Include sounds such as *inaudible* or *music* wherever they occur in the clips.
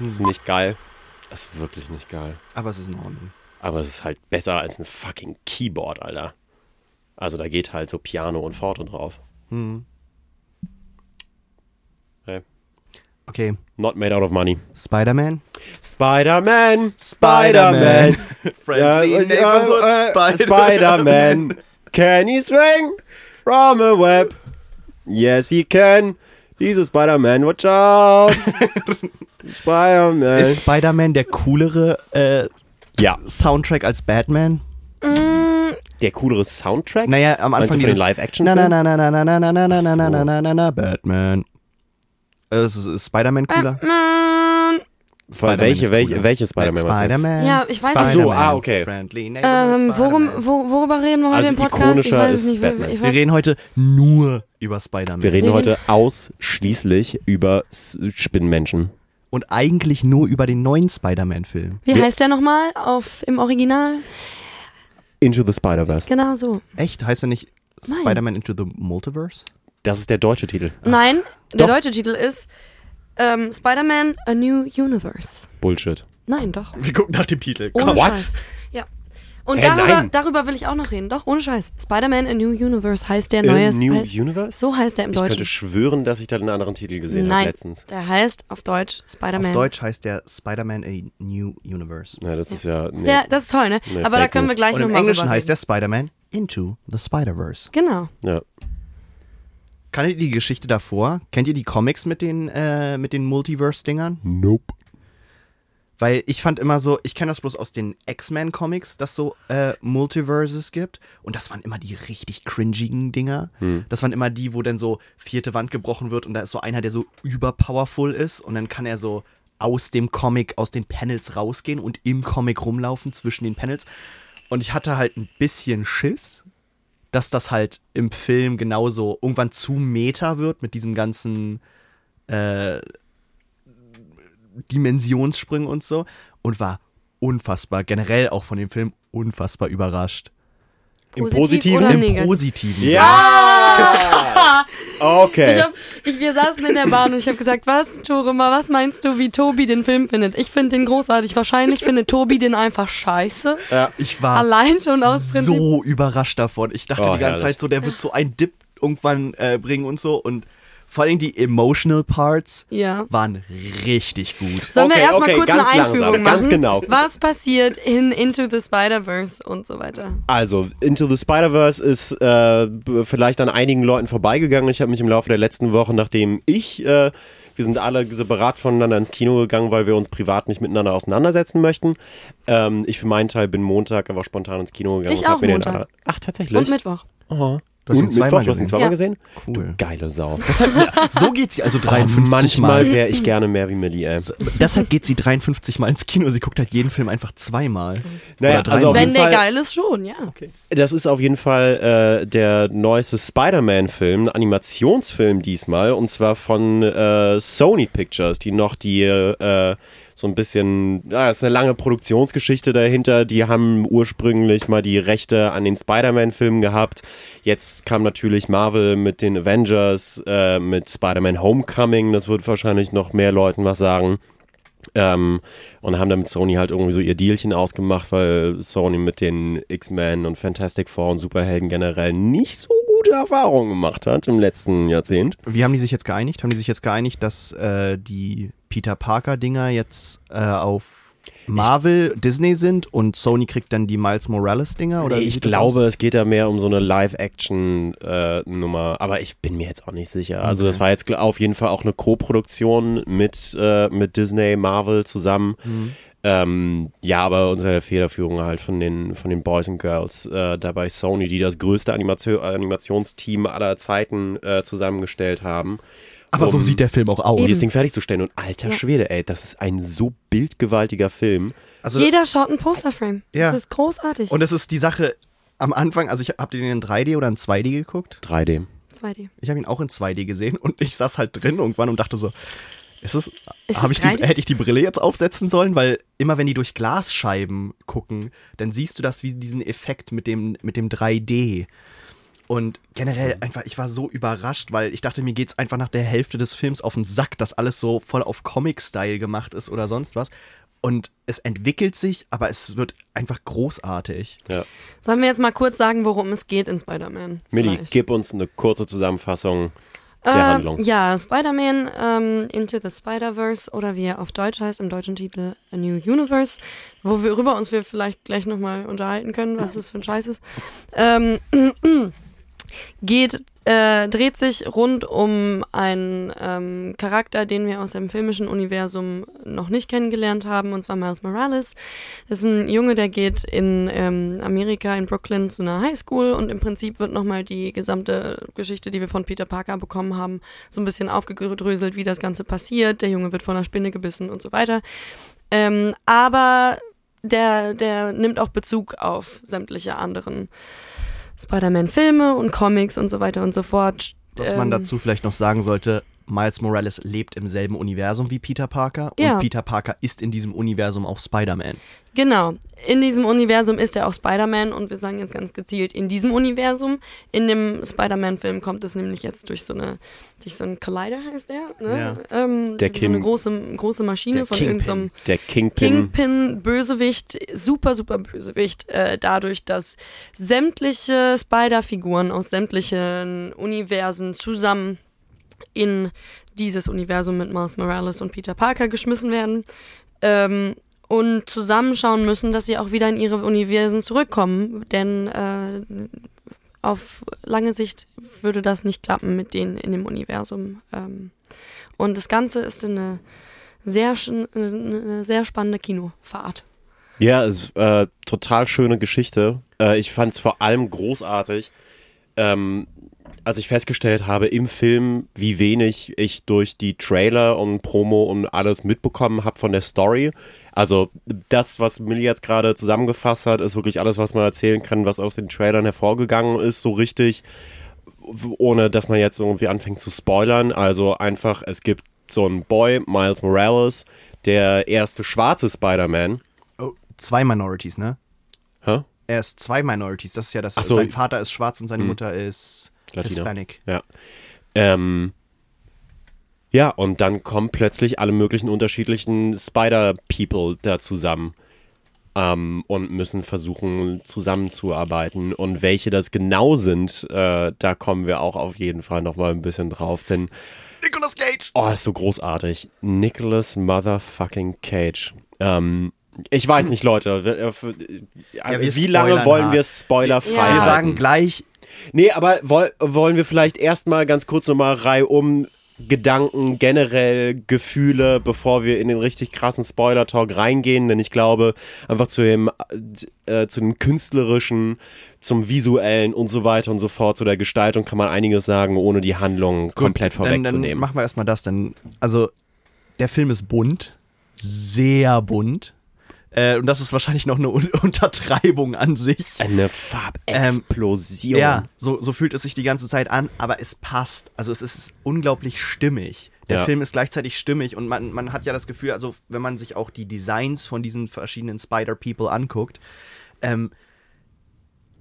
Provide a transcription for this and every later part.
Das ist nicht geil. Das ist wirklich nicht geil. Aber es ist in Ordnung. Aber es ist halt besser als ein fucking Keyboard, Alter. Also da geht halt so Piano und Forte drauf. Hey. Okay, Not made out of money. Spider-Man. Spider-Man, Spider-Man. Spider-Man. *laughs* Friendly Ja, neighborhood äh, Spider-Man. Spider-Man. Can he swing from a web? Yes, he can. He's a Spider-Man, watch out. *laughs* Spider-Man. Ist Spider-Man der coolere äh, Ja, Soundtrack als Batman? der coolere Soundtrack? Naja, am Meinst Anfang du für den dieses- Live-Action-Film? Na, na, na, na, na, na, na, na, na, na, na, na, na, na, na, Batman. Äh, Ist, Spider-Man cooler? Mm, Weil welche, welche, welche Spider-Man? Spider-Man. Ja, ich weiß Ach so, ah, okay. Ähm, worum, wo, worüber reden wir heute Also im Podcast? Ich ikonischer weiß es ist nicht. Batman. Wir reden heute nur über Spider-Man. Wir reden Wir heute ausschließlich über Spinnenmenschen. Und eigentlich nur über den neuen Spider-Man-Film. wie heißt der nochmal auf, im Original? Into the Spider-Verse. Genau so. Echt? Heißt er nicht. Spider-Man Into the Multiverse? Das ist der deutsche Titel. Nein, der Doch. deutsche Titel ist ähm, Spider-Man A New Universe. Bullshit. Nein, doch. Wir gucken nach dem Titel. Ohne What? Scheiß. Und Hä, darüber, nein. darüber will ich auch noch reden. Doch, ohne Scheiß. Spider-Man A New Universe heißt der A neue. New hei- Universe? so heißt der im Ich könnte Deutschen. schwören, dass ich da einen anderen Titel gesehen habe Nein, letztens. der heißt auf Deutsch Spider-Man. Auf Deutsch heißt der Spider-Man A New Universe. Ja, das ist ja. Nee. Ja, das ist toll, ne? Nee, Aber da können wir gleich Und im nochmal Englischen heißt der Spider-Man Into the Spider-Verse. Genau. ja. Kanntet ihr die Geschichte davor? Kennt ihr die Comics mit den, äh, mit den Multiverse-Dingern? Nope. Weil ich fand immer so, ich kenne das bloß aus den X-Men-Comics, dass so äh, Multiverses gibt. Und das waren immer die richtig cringigen Dinger. Das waren immer die, wo dann so vierte Wand gebrochen wird und da ist so einer, der so überpowerful ist und dann kann er so aus dem Comic, aus den Panels rausgehen und im Comic rumlaufen zwischen den Panels. Und ich hatte halt ein bisschen Schiss, dass das halt im Film genauso irgendwann zu Meta wird mit diesem ganzen äh, Dimensionssprüngen und so und war unfassbar, generell auch von dem Film unfassbar überrascht. Im Positiv Positiven? oder Im negativ? Positiven. Sinne. Ja! *laughs* okay. Ich hab, ich, wir saßen in der Bahn und ich habe gesagt, was, Torima, was meinst du, wie Tobi den Film findet? Ich finde den großartig. Wahrscheinlich findet Tobi den einfach scheiße. Ich war Allein schon aus Prinzip. so überrascht davon. Ich dachte Oh, die ganze herrlich. Zeit so, der wird so einen Dip irgendwann äh, bringen und so und vor allem die emotional Parts Ja. waren richtig gut. Sollen wir Okay, erstmal okay, kurz ganz eine Einführung langsam, machen? ganz genau. Was passiert in Into the Spider-Verse und so weiter? Also, Into the Spider-Verse ist äh, vielleicht an einigen Leuten vorbeigegangen. Ich habe mich im Laufe der letzten Woche, nachdem ich, äh, wir sind alle separat voneinander ins Kino gegangen, weil wir uns privat nicht miteinander auseinandersetzen möchten. Ähm, ich für meinen Teil bin Montag einfach spontan ins Kino gegangen. Ich und hab auch mir Montag. Den, ach, tatsächlich? Und Mittwoch. Aha. Du hast ihn und zweimal Mittwoch, du hast ihn gesehen. zweimal Ja. gesehen? Cool. Geile Sau. So geht sie also Oh, 53 manchmal Mal. wäre ich gerne mehr wie Millie, ey. Deshalb geht sie 53 Mal ins Kino. Sie guckt halt jeden Film einfach zweimal. Naja, Oder also. Wenn der Fall- geil ist, schon, ja. Das ist auf jeden Fall äh, der neueste Spider-Man-Film, ein Animationsfilm diesmal, und zwar von äh, Sony Pictures, die noch die äh, so ein bisschen, ja, das ist eine lange Produktionsgeschichte dahinter. Die haben ursprünglich mal die Rechte an den Spider-Man-Filmen gehabt. Jetzt kam natürlich Marvel mit den Avengers, äh, mit Spider-Man Homecoming. Das wird wahrscheinlich noch mehr Leuten was sagen. Ähm, und haben dann mit Sony halt irgendwie so ihr Dealchen ausgemacht, weil Sony mit den X-Men und Fantastic Four und Superhelden generell nicht so gute Erfahrungen gemacht hat im letzten Jahrzehnt. Wie haben die sich jetzt geeinigt? Haben die sich jetzt geeinigt, dass äh, die Peter Parker-Dinger jetzt äh, auf Marvel, Disney sind und Sony kriegt dann die Miles Morales-Dinger? Oder Nee, ich glaube, es geht da mehr um so eine Live-Action-Nummer, aber ich bin mir jetzt auch nicht sicher. Also das war jetzt auf jeden Fall auch eine Co-Produktion mit, äh, mit Disney, Marvel zusammen. Mhm. Ähm, ja, aber unter der Federführung halt von den, von den Boys and Girls äh, dabei Sony, die das größte Animation, Animationsteam aller Zeiten äh, zusammengestellt haben. Aber so um sieht der Film auch aus. Dieses Ding fertigzustellen. Und alter Ja. Schwede, ey, das ist ein so bildgewaltiger Film. Also, Jeder schaut ein Posterframe. Ja. Das ist großartig. und es ist die Sache am Anfang, also ich habt ihr den in 3D oder in 2D geguckt? 3D. 2D. Ich habe ihn auch in 2D gesehen und ich saß halt drin irgendwann und dachte so, ist es, Ist es ich die, 3D? hätte ich die Brille jetzt aufsetzen sollen? Weil immer wenn die durch Glasscheiben gucken, dann siehst du das wie diesen Effekt mit dem, mit dem 3D. Und generell einfach, ich war so überrascht, weil ich dachte, mir geht's einfach nach der Hälfte des Films auf den Sack, dass alles so voll auf Comic-Style gemacht ist oder sonst was. Und es entwickelt sich, aber es wird einfach großartig. Ja. Sollen wir jetzt mal kurz sagen, worum es geht in Spider-Man? Millie, gib uns eine kurze Zusammenfassung der Ähm, Handlung. Ja, Spider-Man ähm, Into the Spider-Verse oder wie er auf Deutsch heißt, im deutschen Titel A New Universe, wo wir über uns wir vielleicht gleich nochmal unterhalten können, was das für ein Scheiß ist. Ähm, *clears throat* geht, äh, dreht sich rund um einen ähm, Charakter, den wir aus dem filmischen Universum noch nicht kennengelernt haben, und zwar Miles Morales. Das ist ein Junge, der geht in ähm, Amerika, in Brooklyn, zu einer Highschool und im Prinzip wird nochmal die gesamte Geschichte, die wir von Peter Parker bekommen haben, so ein bisschen aufgedröselt, wie das Ganze passiert. Der Junge wird von einer Spinne gebissen und so weiter. Ähm, aber der, der nimmt auch Bezug auf sämtliche anderen Spider-Man-Filme und Comics und so weiter und so fort. Was man Ähm, dazu vielleicht noch sagen sollte, Miles Morales lebt im selben Universum wie Peter Parker und Ja. Peter Parker ist in diesem Universum auch Spider-Man. Genau. In diesem Universum ist er auch Spider-Man und wir sagen jetzt ganz gezielt in diesem Universum. In dem Spider-Man-Film kommt es nämlich jetzt durch so eine, durch so einen Collider heißt der, ne? Ähm, Der so Kim- eine große, große Maschine Der von Kingpin. irgendeinem Der Kingpin. Kingpin, Bösewicht, super, super Bösewicht, äh, dadurch, dass sämtliche Spider-Figuren aus sämtlichen Universen zusammen in dieses Universum mit Miles Morales und Peter Parker geschmissen werden ähm, und zusammenschauen müssen, dass sie auch wieder in ihre Universen zurückkommen, denn äh, auf lange Sicht würde das nicht klappen mit denen in dem Universum. Ähm, und das Ganze ist eine sehr, eine sehr spannende Kinofahrt. Ja, ist äh, total schöne Geschichte. Äh, ich fand es vor allem großartig, ähm, als ich festgestellt habe im Film, wie wenig ich durch die Trailer und Promo und alles mitbekommen habe von der Story. Also das, was Millie jetzt gerade zusammengefasst hat, ist wirklich alles, was man erzählen kann, was aus den Trailern hervorgegangen ist, so richtig, ohne dass man jetzt irgendwie anfängt zu spoilern. Also einfach, es gibt so einen Boy, Miles Morales, der erste schwarze Spider-Man. Oh, zwei Minorities, ne? Hä? Er ist zwei Minorities. Das ist ja das. So. Sein Vater ist schwarz und seine Mutter ist Latina. Hispanic. Ja. Ähm, ja, und dann kommen plötzlich alle möglichen unterschiedlichen Spider-People da zusammen ähm, und müssen versuchen, zusammenzuarbeiten. Und welche das genau sind, äh, da kommen wir auch auf jeden Fall nochmal ein bisschen drauf, denn Nicolas Cage! Oh, ist so großartig. Nicholas Motherfucking Cage. Ähm, ich weiß nicht, Leute. äh, wir wie lange wollen hart. wir spoilerfrei Ja. Wir sagen gleich, Nee, aber woll, wollen wir vielleicht erstmal ganz kurz nochmal reihum Gedanken, generell Gefühle, bevor wir in den richtig krassen Spoiler-Talk reingehen, denn ich glaube, einfach zu dem, äh, zu dem künstlerischen, zum visuellen und so weiter und so fort, zu der Gestaltung kann man einiges sagen, ohne die Handlung komplett dann, dann vorwegzunehmen. machen wir erstmal das. Denn, also, der Film ist bunt. Sehr bunt. Äh, und das ist wahrscheinlich noch eine Un *laughs* Untertreibung an sich. Eine Farbexplosion. Ja, so, so fühlt es sich die ganze Zeit an, aber es passt. Also es ist unglaublich stimmig. Der Ja. Film ist gleichzeitig stimmig und man, man hat ja das Gefühl, also wenn man sich auch die Designs von diesen verschiedenen Spider-People anguckt, ähm,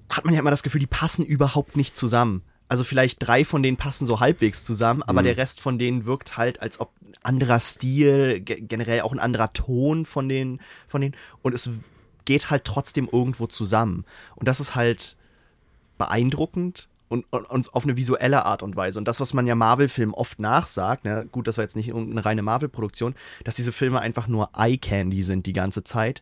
hat man ja immer das Gefühl, die passen überhaupt nicht zusammen. Also vielleicht drei von denen passen so halbwegs zusammen, aber der Rest von denen wirkt halt, als ob ein anderer Stil, ge generell auch ein anderer Ton von den, von denen. Und es geht halt trotzdem irgendwo zusammen. Und das ist halt beeindruckend und, und, und auf eine visuelle Art und Weise. Und das, was man ja Marvel-Filmen oft nachsagt, ne, gut, das war jetzt nicht irgendeine reine Marvel-Produktion, dass diese Filme einfach nur Eye-Candy sind die ganze Zeit.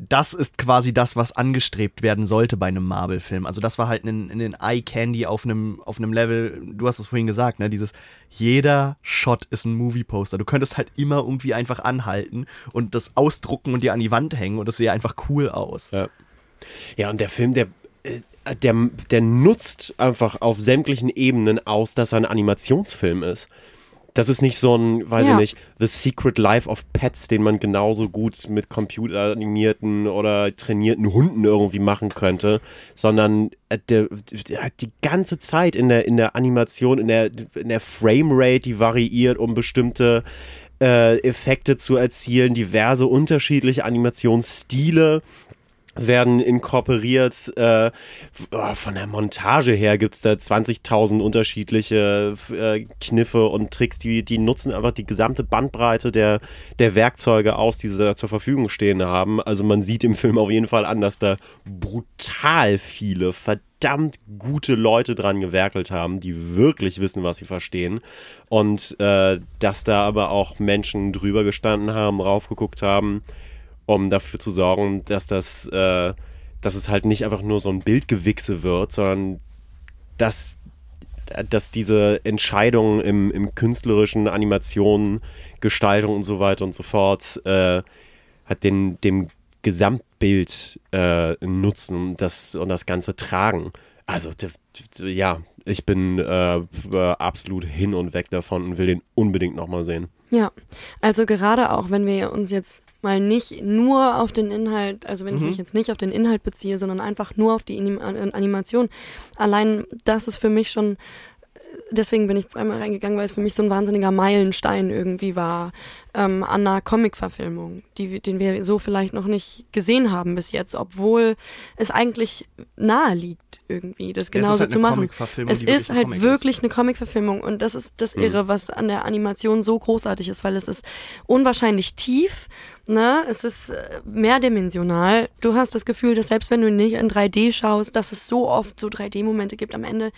Das ist quasi das, was angestrebt werden sollte bei einem Marvel-Film. Also das war halt ein, ein Eye-Candy auf einem, auf einem Level, du hast es vorhin gesagt, ne, dieses, jeder Shot ist ein Movie-Poster. Du könntest halt immer irgendwie einfach anhalten und das ausdrucken und dir an die Wand hängen und das sähe einfach cool aus. Ja. Ja, und der Film, der, äh, der, der nutzt einfach auf sämtlichen Ebenen aus, dass er ein Animationsfilm ist. Das ist nicht so ein, weiß Ja. ich nicht, The Secret Life of Pets, den man genauso gut mit computeranimierten oder trainierten Hunden irgendwie machen könnte, sondern äh, der, der hat die ganze Zeit in der, in der Animation, in der, in der Framerate, die variiert, um bestimmte äh, Effekte zu erzielen, diverse unterschiedliche Animationsstile werden inkorporiert. Äh, oh, von der Montage her gibt es da 20.000 unterschiedliche äh, Kniffe und Tricks, die, die nutzen einfach die gesamte Bandbreite der, der Werkzeuge aus, die sie da zur Verfügung stehen haben. Also man sieht im Film auf jeden Fall an, dass da brutal viele, verdammt gute Leute dran gewerkelt haben, die wirklich wissen, was sie verstehen. Und äh, dass da aber auch Menschen drüber gestanden haben, raufgeguckt haben um dafür zu sorgen, dass das, äh, dass es halt nicht einfach nur so ein Bildgewichse wird, sondern dass, dass diese Entscheidungen im, im künstlerischen Animationen, Gestaltung und so weiter und so fort äh, hat den, dem Gesamtbild äh, nutzen und das, und das Ganze tragen. Also, ja, ich bin äh, absolut hin und weg davon und will den unbedingt nochmal sehen. Ja, also gerade auch, wenn wir uns jetzt mal nicht nur auf den Inhalt, also wenn mhm. ich mich jetzt nicht auf den Inhalt beziehe, sondern einfach nur auf die Animation, allein das ist für mich schon deswegen bin ich zweimal reingegangen, weil es für mich so ein wahnsinniger Meilenstein irgendwie war ähm, an einer Comic-Verfilmung, den wir so vielleicht noch nicht gesehen haben bis jetzt, obwohl es eigentlich nahe liegt irgendwie, das genauso halt zu machen. Es ist halt Comic wirklich ist. eine Comic-Verfilmung und das ist das mhm. Irre, was an der Animation so großartig ist, weil es ist unwahrscheinlich tief, ne? Es ist äh, mehrdimensional. Du hast das Gefühl, dass selbst wenn du nicht in 3D schaust, dass es so oft so 3D-Momente gibt am Ende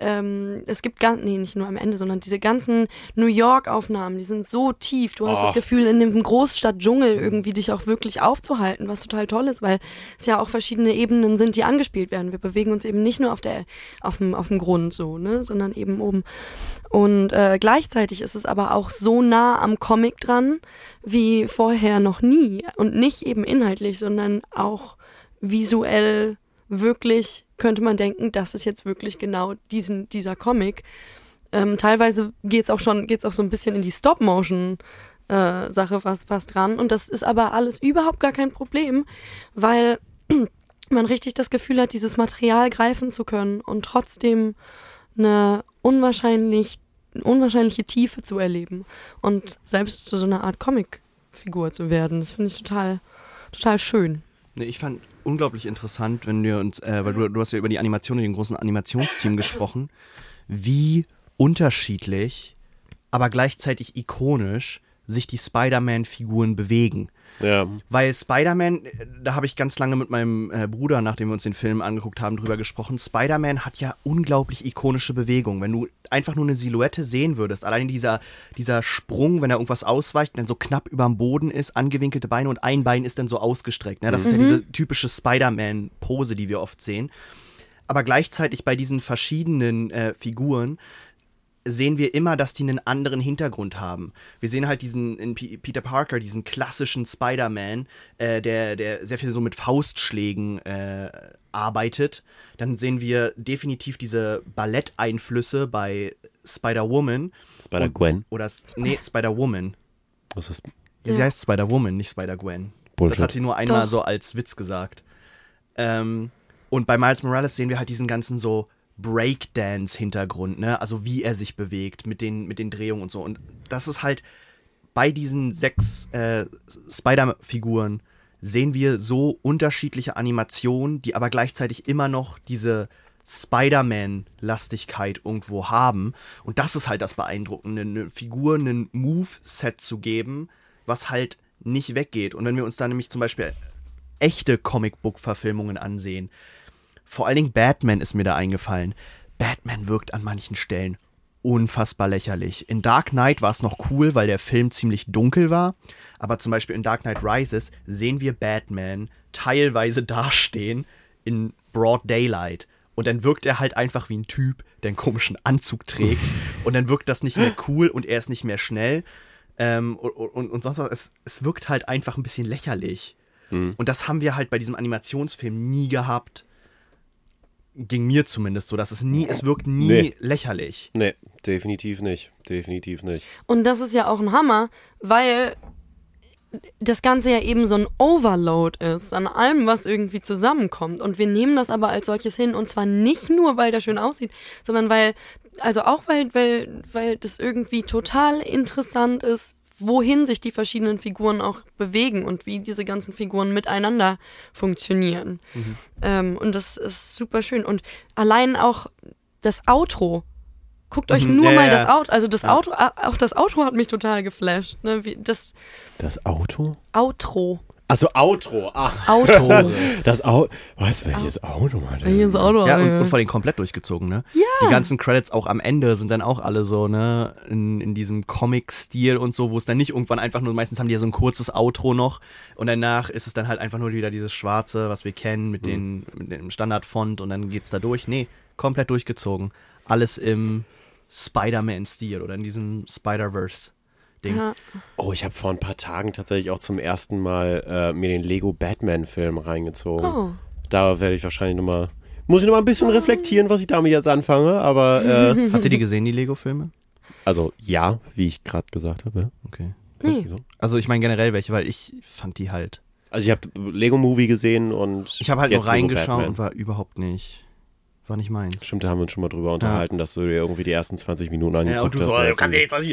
ähm, es gibt ganz, nee, nicht nur am Ende, sondern diese ganzen New York-Aufnahmen, die sind so tief. Du hast oh. das Gefühl, in dem Großstadtdschungel irgendwie dich auch wirklich aufzuhalten, was total toll ist, weil es ja auch verschiedene Ebenen sind, die angespielt werden. Wir bewegen uns eben nicht nur auf der, auf dem, auf dem Grund so, ne, sondern eben oben. Und äh, gleichzeitig ist es aber auch so nah am Comic dran, wie vorher noch nie. Und nicht eben inhaltlich, sondern auch visuell wirklich könnte man denken, das ist jetzt wirklich genau diesen, dieser Comic. Ähm, teilweise geht es auch schon, geht's auch so ein bisschen in die Stop-Motion. Äh, was, was dran. Und das ist aber alles überhaupt gar kein Problem, weil *clears throat* man richtig das Gefühl hat, dieses Material greifen zu können und trotzdem eine unwahrscheinlich, unwahrscheinliche Tiefe zu erleben und selbst zu so einer Art Comic-Figur zu werden. Das finde ich total, total schön. Nee, ich fand unglaublich interessant, wenn wir uns, äh, weil du, du hast ja über die Animation in dem großen Animationsteam *laughs* gesprochen, wie unterschiedlich, aber gleichzeitig ikonisch sich die Spider-Man-Figuren bewegen. Ja. Weil Spider-Man, da habe ich ganz lange mit meinem äh, Bruder, nachdem wir uns den Film angeguckt haben, drüber gesprochen. Spider-Man hat ja unglaublich ikonische Bewegungen. Wenn du einfach nur eine Silhouette sehen würdest, allein dieser, dieser Sprung, wenn er irgendwas ausweicht und dann so knapp über dem Boden ist, angewinkelte Beine und ein Bein ist dann so ausgestreckt. Ne? Das mhm. ist ja mhm. diese typische Spider-Man-Pose, die wir oft sehen. Aber gleichzeitig bei diesen verschiedenen äh, Figuren sehen wir immer, dass die einen anderen Hintergrund haben. Wir sehen halt diesen in P Peter Parker, diesen klassischen Spider-Man, äh, der, der sehr viel so mit Faustschlägen äh, arbeitet. Dann sehen wir definitiv diese Balletteinflüsse bei Spider-Woman. Spider-Gwen. Oder, nee, Spider-Woman. Was ist ja. Sie heißt Spider-Woman, nicht Spider-Gwen. Das hat sie nur einmal Doch. so als Witz gesagt. Ähm, und bei Miles Morales sehen wir halt diesen ganzen so Breakdance-Hintergrund, ne? Also wie er sich bewegt mit den, mit den Drehungen und so. Und das ist halt bei diesen sechs äh, Spider-Figuren sehen wir so unterschiedliche Animationen, die aber gleichzeitig immer noch diese Spider-Man-Lastigkeit irgendwo haben. Und das ist halt das Beeindruckende, eine Figur, einen Move-Set zu geben, was halt nicht weggeht. Und wenn wir uns da nämlich zum Beispiel echte Comicbook-Verfilmungen ansehen, vor allen Dingen Batman ist mir da eingefallen. Batman wirkt an manchen Stellen unfassbar lächerlich. In Dark Knight war es noch cool, weil der Film ziemlich dunkel war. Aber zum Beispiel in Dark Knight Rises sehen wir Batman teilweise *laughs* dastehen in Broad Daylight. Und dann wirkt er halt einfach wie ein Typ, der einen komischen Anzug trägt. *laughs* und dann wirkt das nicht mehr cool und er ist nicht mehr schnell. Ähm, und, und, und, sonst was. Es, es wirkt halt einfach ein bisschen lächerlich. Mhm. Und das haben wir halt bei diesem Animationsfilm nie gehabt ging mir zumindest so, dass es nie, es wirkt nie nee. lächerlich. Nee, definitiv nicht. Definitiv nicht. Und das ist ja auch ein Hammer, weil das Ganze ja eben so ein Overload ist an allem, was irgendwie zusammenkommt. Und wir nehmen das aber als solches hin. Und zwar nicht nur, weil der schön aussieht, sondern weil, also auch weil, weil, weil das irgendwie total interessant ist wohin sich die verschiedenen Figuren auch bewegen und wie diese ganzen Figuren miteinander funktionieren. Ähm, und das ist super schön. Und allein auch das Outro. Guckt euch Mhm, nur ja, mal ja, das. Auto, also das. Auto, auch das Outro hat mich total geflasht. Ne? Wie, das Das Auto? Outro. Also Outro. Ah, Outro. *laughs* das Auto. Was, welches Auto hat er? Hier ist Auto. Ja, und, und vor allem komplett durchgezogen, ne? Ja. Die ganzen Credits auch am Ende sind dann auch alle so, ne, in, in diesem Comic-Stil und so, wo es dann nicht irgendwann einfach nur, meistens haben die ja so ein kurzes Outro noch und danach ist es dann halt einfach nur wieder dieses Schwarze, was wir kennen, mit, den, mit dem Standardfont und dann geht's da durch. Nee, komplett durchgezogen. Alles im Spider-Man-Stil oder in diesem Spider-Verse-Ding. Ja. Oh, ich habe vor ein paar Tagen tatsächlich auch zum ersten Mal äh, mir den Lego Batman-Film reingezogen. Oh. Da werde ich wahrscheinlich nochmal. Muss ich nochmal ein bisschen reflektieren, was ich damit jetzt anfange, aber äh, *laughs* Habt ihr die gesehen, die Lego-Filme? also ja, wie ich gerade gesagt habe. ja. Okay. Nee. Also ich meine generell welche, weil ich fand die halt. Also ich habe Lego Movie gesehen und Ich habe halt nur reingeschaut und war überhaupt nicht, war nicht meins. Stimmt, da haben wir uns schon mal drüber unterhalten, dass du dir irgendwie die ersten 20 Minuten Ja, angeguckt und du hast. so, und du kannst jetzt, also,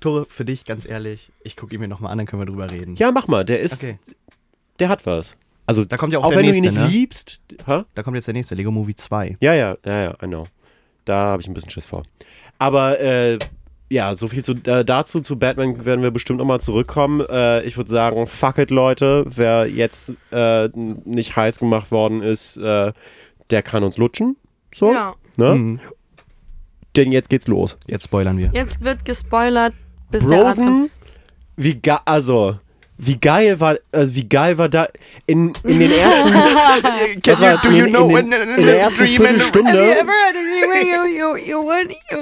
Tore, für dich, ganz ehrlich, ich gucke ihn mir nochmal an, dann können wir drüber reden. ja, mach mal, der ist, Okay. der hat was. Also Da kommt ja auch, auch der wenn nächste, du ihn nicht ne? liebst, hä? Da kommt jetzt der nächste, Lego Movie 2. Ja, ja, ja, ja, I know. Da habe ich ein bisschen Schiss vor. Aber äh, ja, so viel zu, äh, dazu. Zu Batman werden wir bestimmt nochmal zurückkommen. Äh, ich würde sagen, fuck it, Leute. Wer jetzt äh, nicht heiß gemacht worden ist, äh, der kann uns lutschen. So, Ja. ne? Mhm. Denn jetzt geht's los. Jetzt spoilern wir. Jetzt wird gespoilert, bis der Arzt kommt. Rosen, wie ge also, wie geil war, also wie geil war da in, in den ersten, *laughs* das war do in, you know in, when- den, in der ersten Have you Viertelstunde. ever had a dream where you, you, you, would, you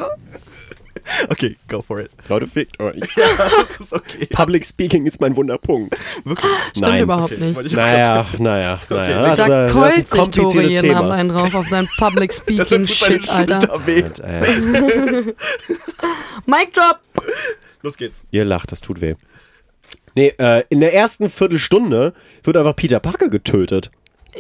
*laughs* Okay, go for it. Leute, fickt euch. das ist okay. Public Speaking ist mein Wunderpunkt. Wirklich. Stimmt Nein. überhaupt Okay, nicht. Naja, naja, naja. Okay, Das, Da äh, das ist keult ein sich Tore kompliziertes jeden Abend Thema. einen drauf auf sein Public *laughs* Speaking Shit, Alter. Und, äh, Mic drop! Los geht's. ihr lacht, das tut weh. Nee, äh, in der ersten Viertelstunde wird einfach Peter Parker getötet.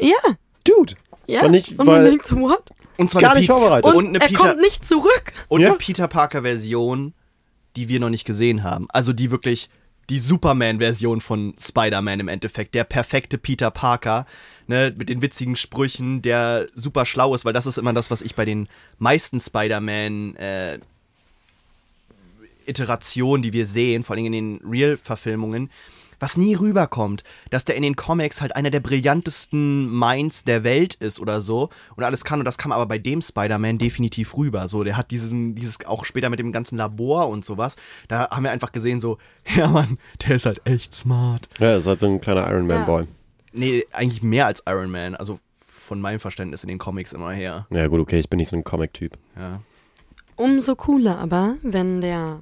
Ja, Dude. ja. War nicht, Und man denkt so, what? Und zwar gar nicht Pe- vorbereitet. Und, Und eine er Peter- kommt nicht zurück. Und Ja. eine Peter Parker-Version, die wir noch nicht gesehen haben. Also die wirklich die Superman-Version von Spider-Man im Endeffekt. Der perfekte Peter Parker, ne, mit den witzigen Sprüchen, der super schlau ist, weil das ist immer das, was ich bei den meisten Spider-Man äh, Iterationen, die wir sehen, vor allem in den Real-Verfilmungen, was nie rüberkommt, dass der in den Comics halt einer der brillantesten Minds der Welt ist oder so und alles kann und das kam aber bei dem Spider-Man definitiv rüber. So, der hat diesen, dieses auch später mit dem ganzen Labor und sowas, da haben wir einfach gesehen so, *laughs* ja Mann, der ist halt echt smart. ja, ist halt so ein kleiner Iron Man Ja. Boy. Nee, eigentlich mehr als Iron Man, also von meinem Verständnis in den Comics immer her. Ja, gut, okay, ich bin nicht so ein Comic-Typ. Ja. Umso cooler aber, wenn der,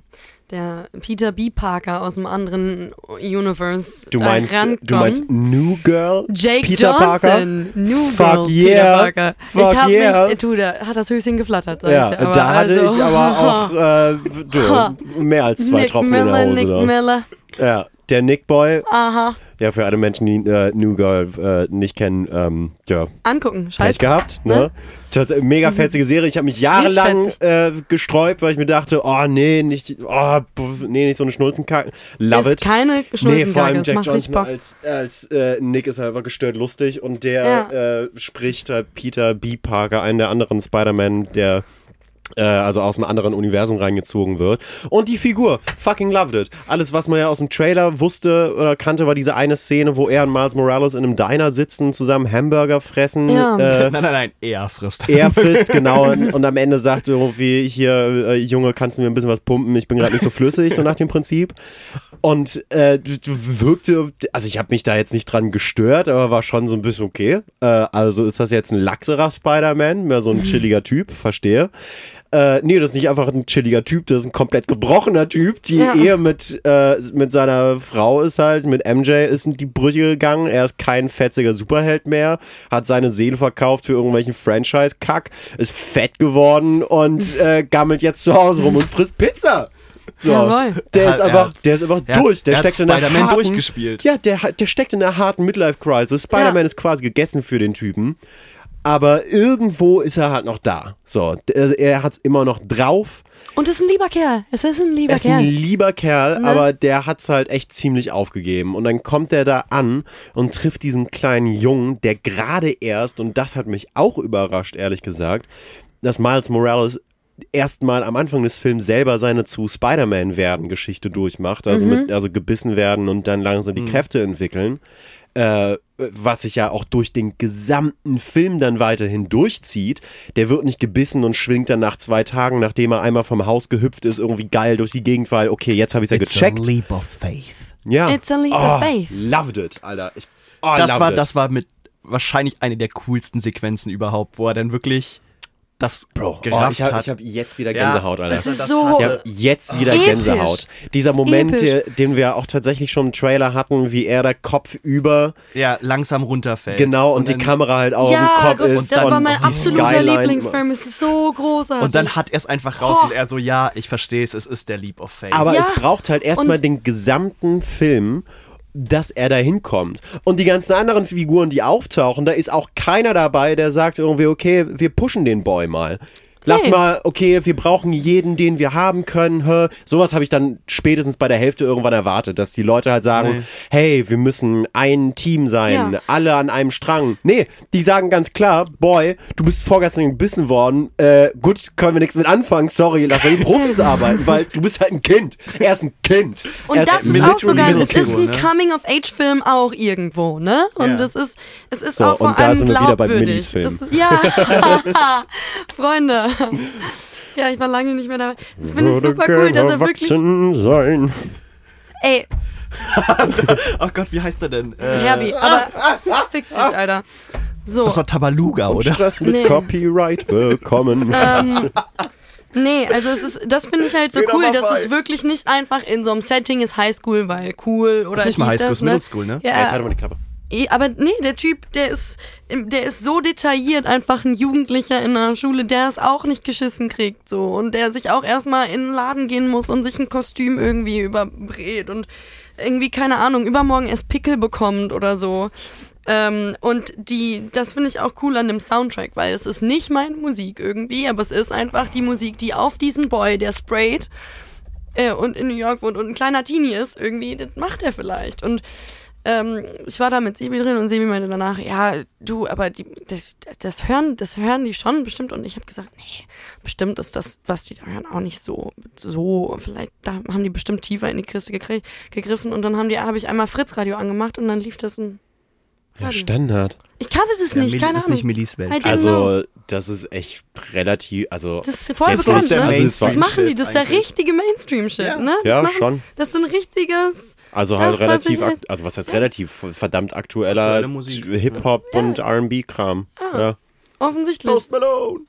der Peter B. Parker aus dem anderen Universe Du da meinst, rankommt. du meinst New Girl Jake Peter Johnson, Parker? New Fuck Girl yeah. Peter Parker. Fuck ich hab yeah. mich, du, da hat das Höchstchen geflattert, sag Ja, ich dir. Aber da hatte also, ich aber *laughs* auch äh, du, mehr als zwei Nick Tropfen Miller, in der Hose. Nick da. Miller. Ja, der Nick Boy, Aha. Ja, für alle Menschen, die äh, New Girl äh, nicht kennen, ähm, ja, Angucken, scheiße. gehabt, ne? Ne? Mega fetzige Serie. Ich habe mich jahrelang äh, gesträubt, weil ich mir dachte, oh nee, nicht, oh, nee, nicht so eine Schnulzenkacke. Love ist it. keine Nee, vor Schnulzenkacke, allem Jack Johnson als, als äh, Nick ist einfach gestört lustig und der äh, spricht halt Peter B. Parker, einen der anderen Spider-Man, der also aus einem anderen Universum reingezogen wird. Und die Figur, fucking loved it. Alles, was man ja aus dem Trailer wusste oder kannte, war diese eine Szene, wo er und Miles Morales in einem Diner sitzen, zusammen Hamburger fressen. Ja. Äh, *laughs* Nein, nein, nein, er frisst. er *laughs* frisst, genau. Und, und am Ende sagt irgendwie, hier, äh, Junge, kannst du mir ein bisschen was pumpen? Ich bin gerade nicht so flüssig, so nach dem Prinzip. Und äh, wirkte, also ich habe mich da jetzt nicht dran gestört, aber war schon so ein bisschen okay. Äh, also ist das jetzt ein laxerer Spider-Man, mehr so ein chilliger Typ, verstehe. Äh, nee, das ist nicht einfach ein chilliger Typ, das ist ein komplett gebrochener Typ. Die Ja. Ehe mit, äh, mit seiner Frau ist halt, mit MJ ist in die Brüche gegangen. Er ist kein fetziger Superheld mehr, hat seine Seele verkauft für irgendwelchen Franchise-Kack, ist fett geworden und *laughs* äh, gammelt jetzt zu Hause rum und frisst Pizza. So. Jawohl. Der Er ist einfach, hat- der ist einfach durch. Der er hat steckt in einer Spider-Man harten, durchgespielt. Ja, der, der steckt in einer harten Midlife-Crisis. Spider-Man Ja. ist quasi gegessen für den Typen. Aber irgendwo ist er halt noch da. So, also er hat's immer noch drauf. Und es ist ein lieber Kerl. Es ist ein lieber Er ist ein Kerl. lieber Kerl, Ne? aber der hat's halt echt ziemlich aufgegeben. Und dann kommt er da an und trifft diesen kleinen Jungen, der gerade erst, und das hat mich auch überrascht, ehrlich gesagt, dass Miles Morales erstmal am Anfang des Films selber seine zu Spider-Man werden Geschichte durchmacht, also mit also gebissen werden und dann langsam die Kräfte entwickeln. Äh, was sich ja auch durch den gesamten Film dann weiterhin durchzieht. Der wird nicht gebissen und schwingt dann nach zwei Tagen, nachdem er einmal vom Haus gehüpft ist, irgendwie geil durch die Gegend, weil, okay, jetzt habe ich es ja gecheckt. leap of faith. Ja. It's a leap oh, of faith. Loved it, Alter. Ich, oh, Das loved war, it. das war mit wahrscheinlich eine der coolsten Sequenzen überhaupt, wo er dann wirklich das Bro, oh, gerafft ich habe hat. hab jetzt wieder Ja, Gänsehaut, Alter. Es ist das so. Ich habe jetzt wieder Episch. Gänsehaut. Dieser Moment, Episch. der, den wir auch tatsächlich schon im Trailer hatten, wie er da Kopf über, ja, langsam runterfällt. genau, und, die dann, Kamera halt auch ja, im Kopf Gott, ist. das und war mein die absoluter Lieblingsfilm. Es ist so großartig. Und dann hat er es einfach raus Oh. und er so, ja, ich verstehe es, es ist der Leap of Faith. Aber Ja, es braucht halt erstmal und- den gesamten Film, dass er da hinkommt. Und die ganzen anderen Figuren, die auftauchen, da ist auch keiner dabei, der sagt irgendwie, okay, wir pushen den Boy mal. Lass Nee. mal, okay, wir brauchen jeden, den wir haben können. Hä? Sowas habe ich dann spätestens bei der Hälfte irgendwann erwartet, dass die Leute halt sagen, Nee. hey, wir müssen ein Team sein, Ja. alle an einem Strang. Nee, die sagen ganz klar, Boy, du bist vorgestern gebissen worden. Äh, gut, können wir nichts mit anfangen. Sorry, lass mal die Profis *laughs* arbeiten, weil du bist halt ein Kind. Er ist ein Kind. Und er das ist literally auch so geil. ein Es ist ein Coming-of-Age-Film auch irgendwo, ne? Und Ja. das ist, es ist So, auch vor und da allem sind wir wieder bei glaubwürdig. Millis Film. Das ist, ja, *laughs* Freunde. *laughs* Ja, ich war lange nicht mehr dabei. Das finde ich super cool, dass er wirklich. sein. Ey, *laughs* oh Gott, wie heißt er denn? Äh, Herbie, aber fick dich, Alter. So. Das war Tabaluga, oder? Stress mit Nee. Copyright bekommen. *laughs* Ähm, nee, also es ist, das finde ich halt so cool, dass es wirklich nicht einfach in so einem Setting ist Highschool, weil cool oder Das ist nicht mal Highschool, das, ist Middle School, ne? Ja, Jetzt halt mal die Klappe. Eh, Aber nee, der Typ, der ist, der ist so detailliert, einfach ein Jugendlicher in der Schule, der es auch nicht geschissen kriegt, so. Und der sich auch erstmal in den Laden gehen muss und sich ein Kostüm irgendwie überbrät und irgendwie, keine Ahnung, übermorgen erst Pickel bekommt oder so. Ähm, und die, das finde ich auch cool an dem Soundtrack, weil es ist nicht meine Musik irgendwie, aber es ist einfach die Musik, die auf diesen Boy, der sprayt, äh, und in New York wohnt und ein kleiner Teenie ist, irgendwie, das macht er vielleicht. Und ähm, ich war da mit Sebi drin und Sebi meinte danach, ja, du, aber die, das, das hören, das hören die schon bestimmt. Und ich habe gesagt, nee, bestimmt ist das, was die da hören, auch nicht so, so, vielleicht, da haben die bestimmt tiefer in die Kiste gekrie- gegriffen. Und dann haben die, habe ich einmal Fritz Radio angemacht und dann lief das ein Ja. Standard. Ich kannte das Ja, nicht, keine ist Ahnung. nicht Millis Welt. Also, das ist echt relativ, also. Das ist voll Jetzt bekannt, ne? der das machen die, das ist der richtige Mainstream-Shit, Ja. ne? Das Ja, machen, schon. Das ist ein richtiges, Also halt Das, was relativ, jetzt- also was heißt relativ, verdammt aktueller Hip-Hop und R&B-Kram. Ah. Ja. offensichtlich. Malone.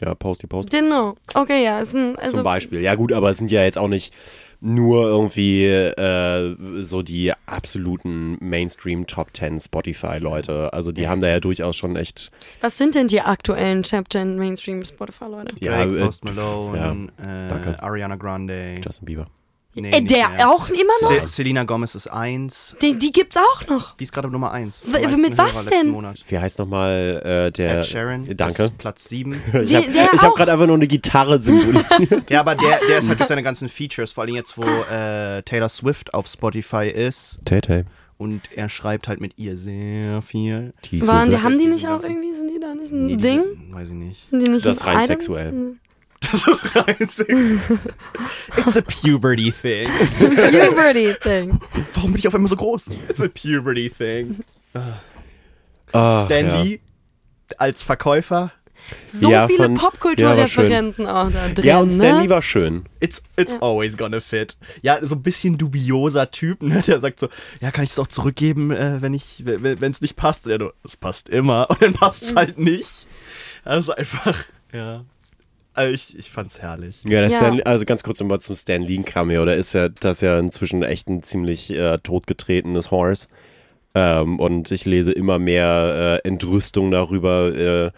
ja, Posty Post. Know. Okay, ja, ist ein, also Zum Beispiel. Ja gut, aber es sind ja jetzt auch nicht nur irgendwie äh, so die absoluten Mainstream Top 10 Spotify-Leute. Also die haben da ja durchaus schon echt, Was sind denn die aktuellen Top 10 Mainstream Spotify-Leute? ja, Drake, äh, Post Malone, äh, danke. Ariana Grande. Justin Bieber. Nee, äh, der mehr. auch immer noch? Se Selena Gomez ist eins. Die, die gibt's auch noch. Die ist gerade Nummer eins. W- mit was denn? Monat. Wie heißt nochmal äh, der... Ed Sheeran. Danke. Ist Platz sieben. *laughs* Ich habe hab gerade einfach nur eine Gitarre symbolisiert. *laughs* ja, aber der, der ist halt durch seine ganzen Features, vor allem jetzt, wo äh, Taylor Swift auf Spotify ist Tay-Tay. und er schreibt halt mit ihr sehr viel. Waren die, haben die nicht auch irgendwie, sind die da nicht ein Nee, Ding? Weiß ich nicht. Sind die nicht Das rein sexuell. Das ist rein It's a puberty thing. It's a puberty thing. Warum bin ich auf einmal so groß? It's a puberty thing. Ah, Stan ja. Als Verkäufer. So Ja, viele Popkulturreferenzen auch da drin. Ja, und ne? Lee war schön. It's, it's always gonna fit. Ja, so ein bisschen dubioser Typ, ne? Der sagt so, ja, kann ich es auch zurückgeben, äh, wenn ich, wenn es nicht passt? Ja, du, es passt immer. Und dann passt es halt nicht. Also einfach, ja. Also ich, ich fand's herrlich. Ja, der Ja. Stan, also ganz kurz nochmal zum Stan Lee Cameo. Da ist ja das ja inzwischen echt ein ziemlich äh, totgetretenes Horse. Ähm, und ich lese immer mehr äh, Entrüstung darüber äh,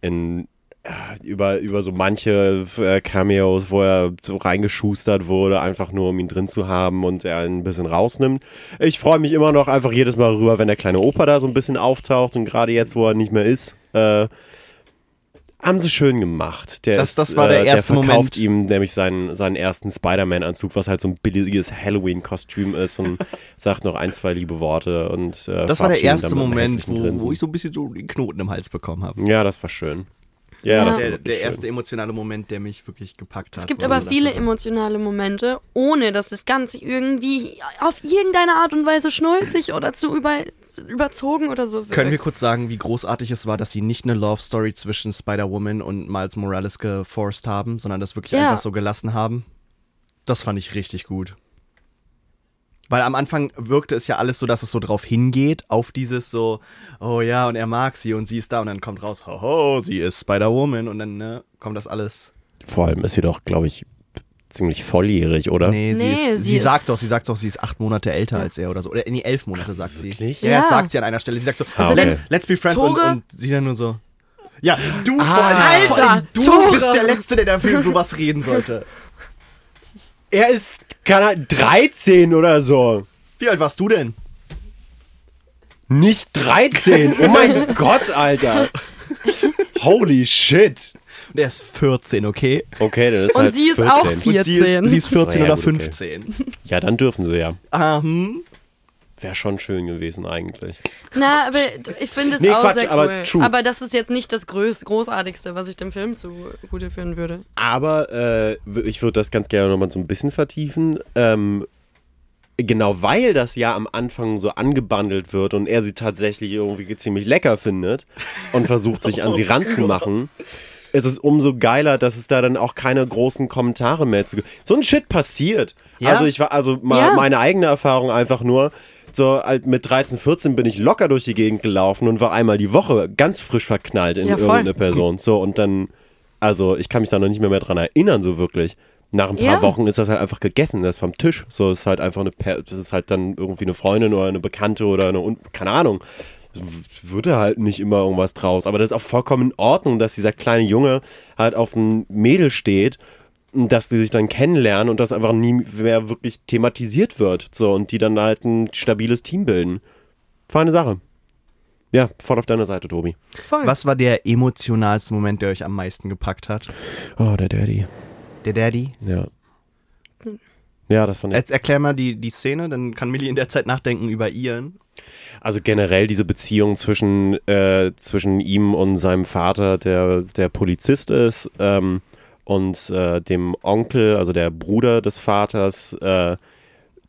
in äh, über, über so manche äh, Cameos, wo er so reingeschustert wurde, einfach nur um ihn drin zu haben und er ihn ein bisschen rausnimmt. Ich freue mich immer noch einfach jedes Mal rüber, wenn der kleine Opa da so ein bisschen auftaucht und gerade jetzt, wo er nicht mehr ist, äh, Haben sie schön gemacht. Der Das- ist, das war der äh, erste der verkauft Moment. ihm nämlich seinen, seinen ersten Spider-Man-Anzug, was halt so ein billiges Halloween-Kostüm ist und *laughs* sagt noch ein, zwei liebe Worte und äh, Das war der erste Moment, wo, wo ich so ein bisschen so den Knoten im Hals bekommen habe. Ja, das war schön. Ja, Ja. das war Der, der schön. erste emotionale Moment, der mich wirklich gepackt hat. Es gibt aber viele emotionale Momente, ohne dass das Ganze irgendwie auf irgendeine Art und Weise schnulzig oder zu über, überzogen oder so wirkt. Können wir kurz sagen, wie großartig es war, dass sie nicht eine Love Story zwischen Spider-Woman und Miles Morales geforced haben, sondern das wirklich Ja. einfach so gelassen haben? Das fand ich richtig gut. Weil am Anfang wirkte es ja alles so, dass es so drauf hingeht, auf dieses so, oh ja, und er mag sie und sie ist da und dann kommt raus, hoho, sie ist Spider-Woman und dann ne, kommt das alles. Vor allem ist sie doch, glaube ich, ziemlich volljährig, oder? Nee, sie, Nee, ist, sie sie, sagt ist- doch, sie sagt doch, sie ist acht Monate älter als er oder so. Oder nee, elf Monate sagt sie. wirklich? Ja, Ja. das sagt sie an einer Stelle. Sie sagt so, Ah, let, okay. let's be friends und, und sie dann nur so. Ja, du Ah. vor allem, vor allem Alter, du Tore. bist der Letzte, der dafür sowas reden sollte. Er ist, keine Ahnung, 13 oder so. Wie alt warst du denn? Nicht 13. Oh mein *laughs* Gott, Alter. Holy shit. Und er ist 14, okay? Okay, dann ist Und halt sie ist 14. auch Und sie 14. ist, sie ist 14 Ja, oder gut, okay. 15. Ja, dann dürfen sie ja. Ah, hm. Wäre schon schön gewesen eigentlich. Na, aber ich finde es Nee, auch Quatsch, sehr aber cool. true. Aber das ist jetzt nicht das Größ Großartigste, was ich dem Film zugute führen würde. Aber äh, ich würde das ganz gerne nochmal so ein bisschen vertiefen. Ähm, genau weil das ja am Anfang so angebandelt wird und er sie tatsächlich irgendwie ziemlich lecker findet und versucht sich an sie *laughs* ranzumachen, ist es umso geiler, dass es da dann auch keine großen Kommentare mehr zu gibt. So ein Shit passiert. Ja? Also ich war, also mal Ja. meine eigene Erfahrung einfach nur. So halt mit 13, 14 bin ich locker durch die Gegend gelaufen und war einmal die Woche ganz frisch verknallt in Ja, irgendeine Person. So und dann, also ich kann mich da noch nicht mehr, mehr dran erinnern, so wirklich. Nach ein paar Ja. Wochen ist das halt einfach gegessen, das ist vom Tisch. So ist halt einfach eine, Per- das ist halt dann irgendwie eine Freundin oder eine Bekannte oder eine, keine Ahnung. Würde halt nicht immer irgendwas draus. Aber das ist auch vollkommen in Ordnung, dass dieser kleine Junge halt auf ein Mädel steht dass die sich dann kennenlernen und das einfach nie mehr wirklich thematisiert wird. So, und die dann halt ein stabiles Team bilden. Feine Sache. Ja, voll auf deiner Seite, Tobi. Voll. Was war der emotionalste Moment, der euch am meisten gepackt hat? Oh, der Daddy. Der Daddy? Ja. Ja, das fand ich. Er, erklär mal die, die Szene, dann kann Millie in der Zeit nachdenken über ihren. Also generell diese Beziehung zwischen, äh, zwischen ihm und seinem Vater, der, der Polizist ist, ähm, und äh, dem Onkel, also der Bruder des Vaters, äh,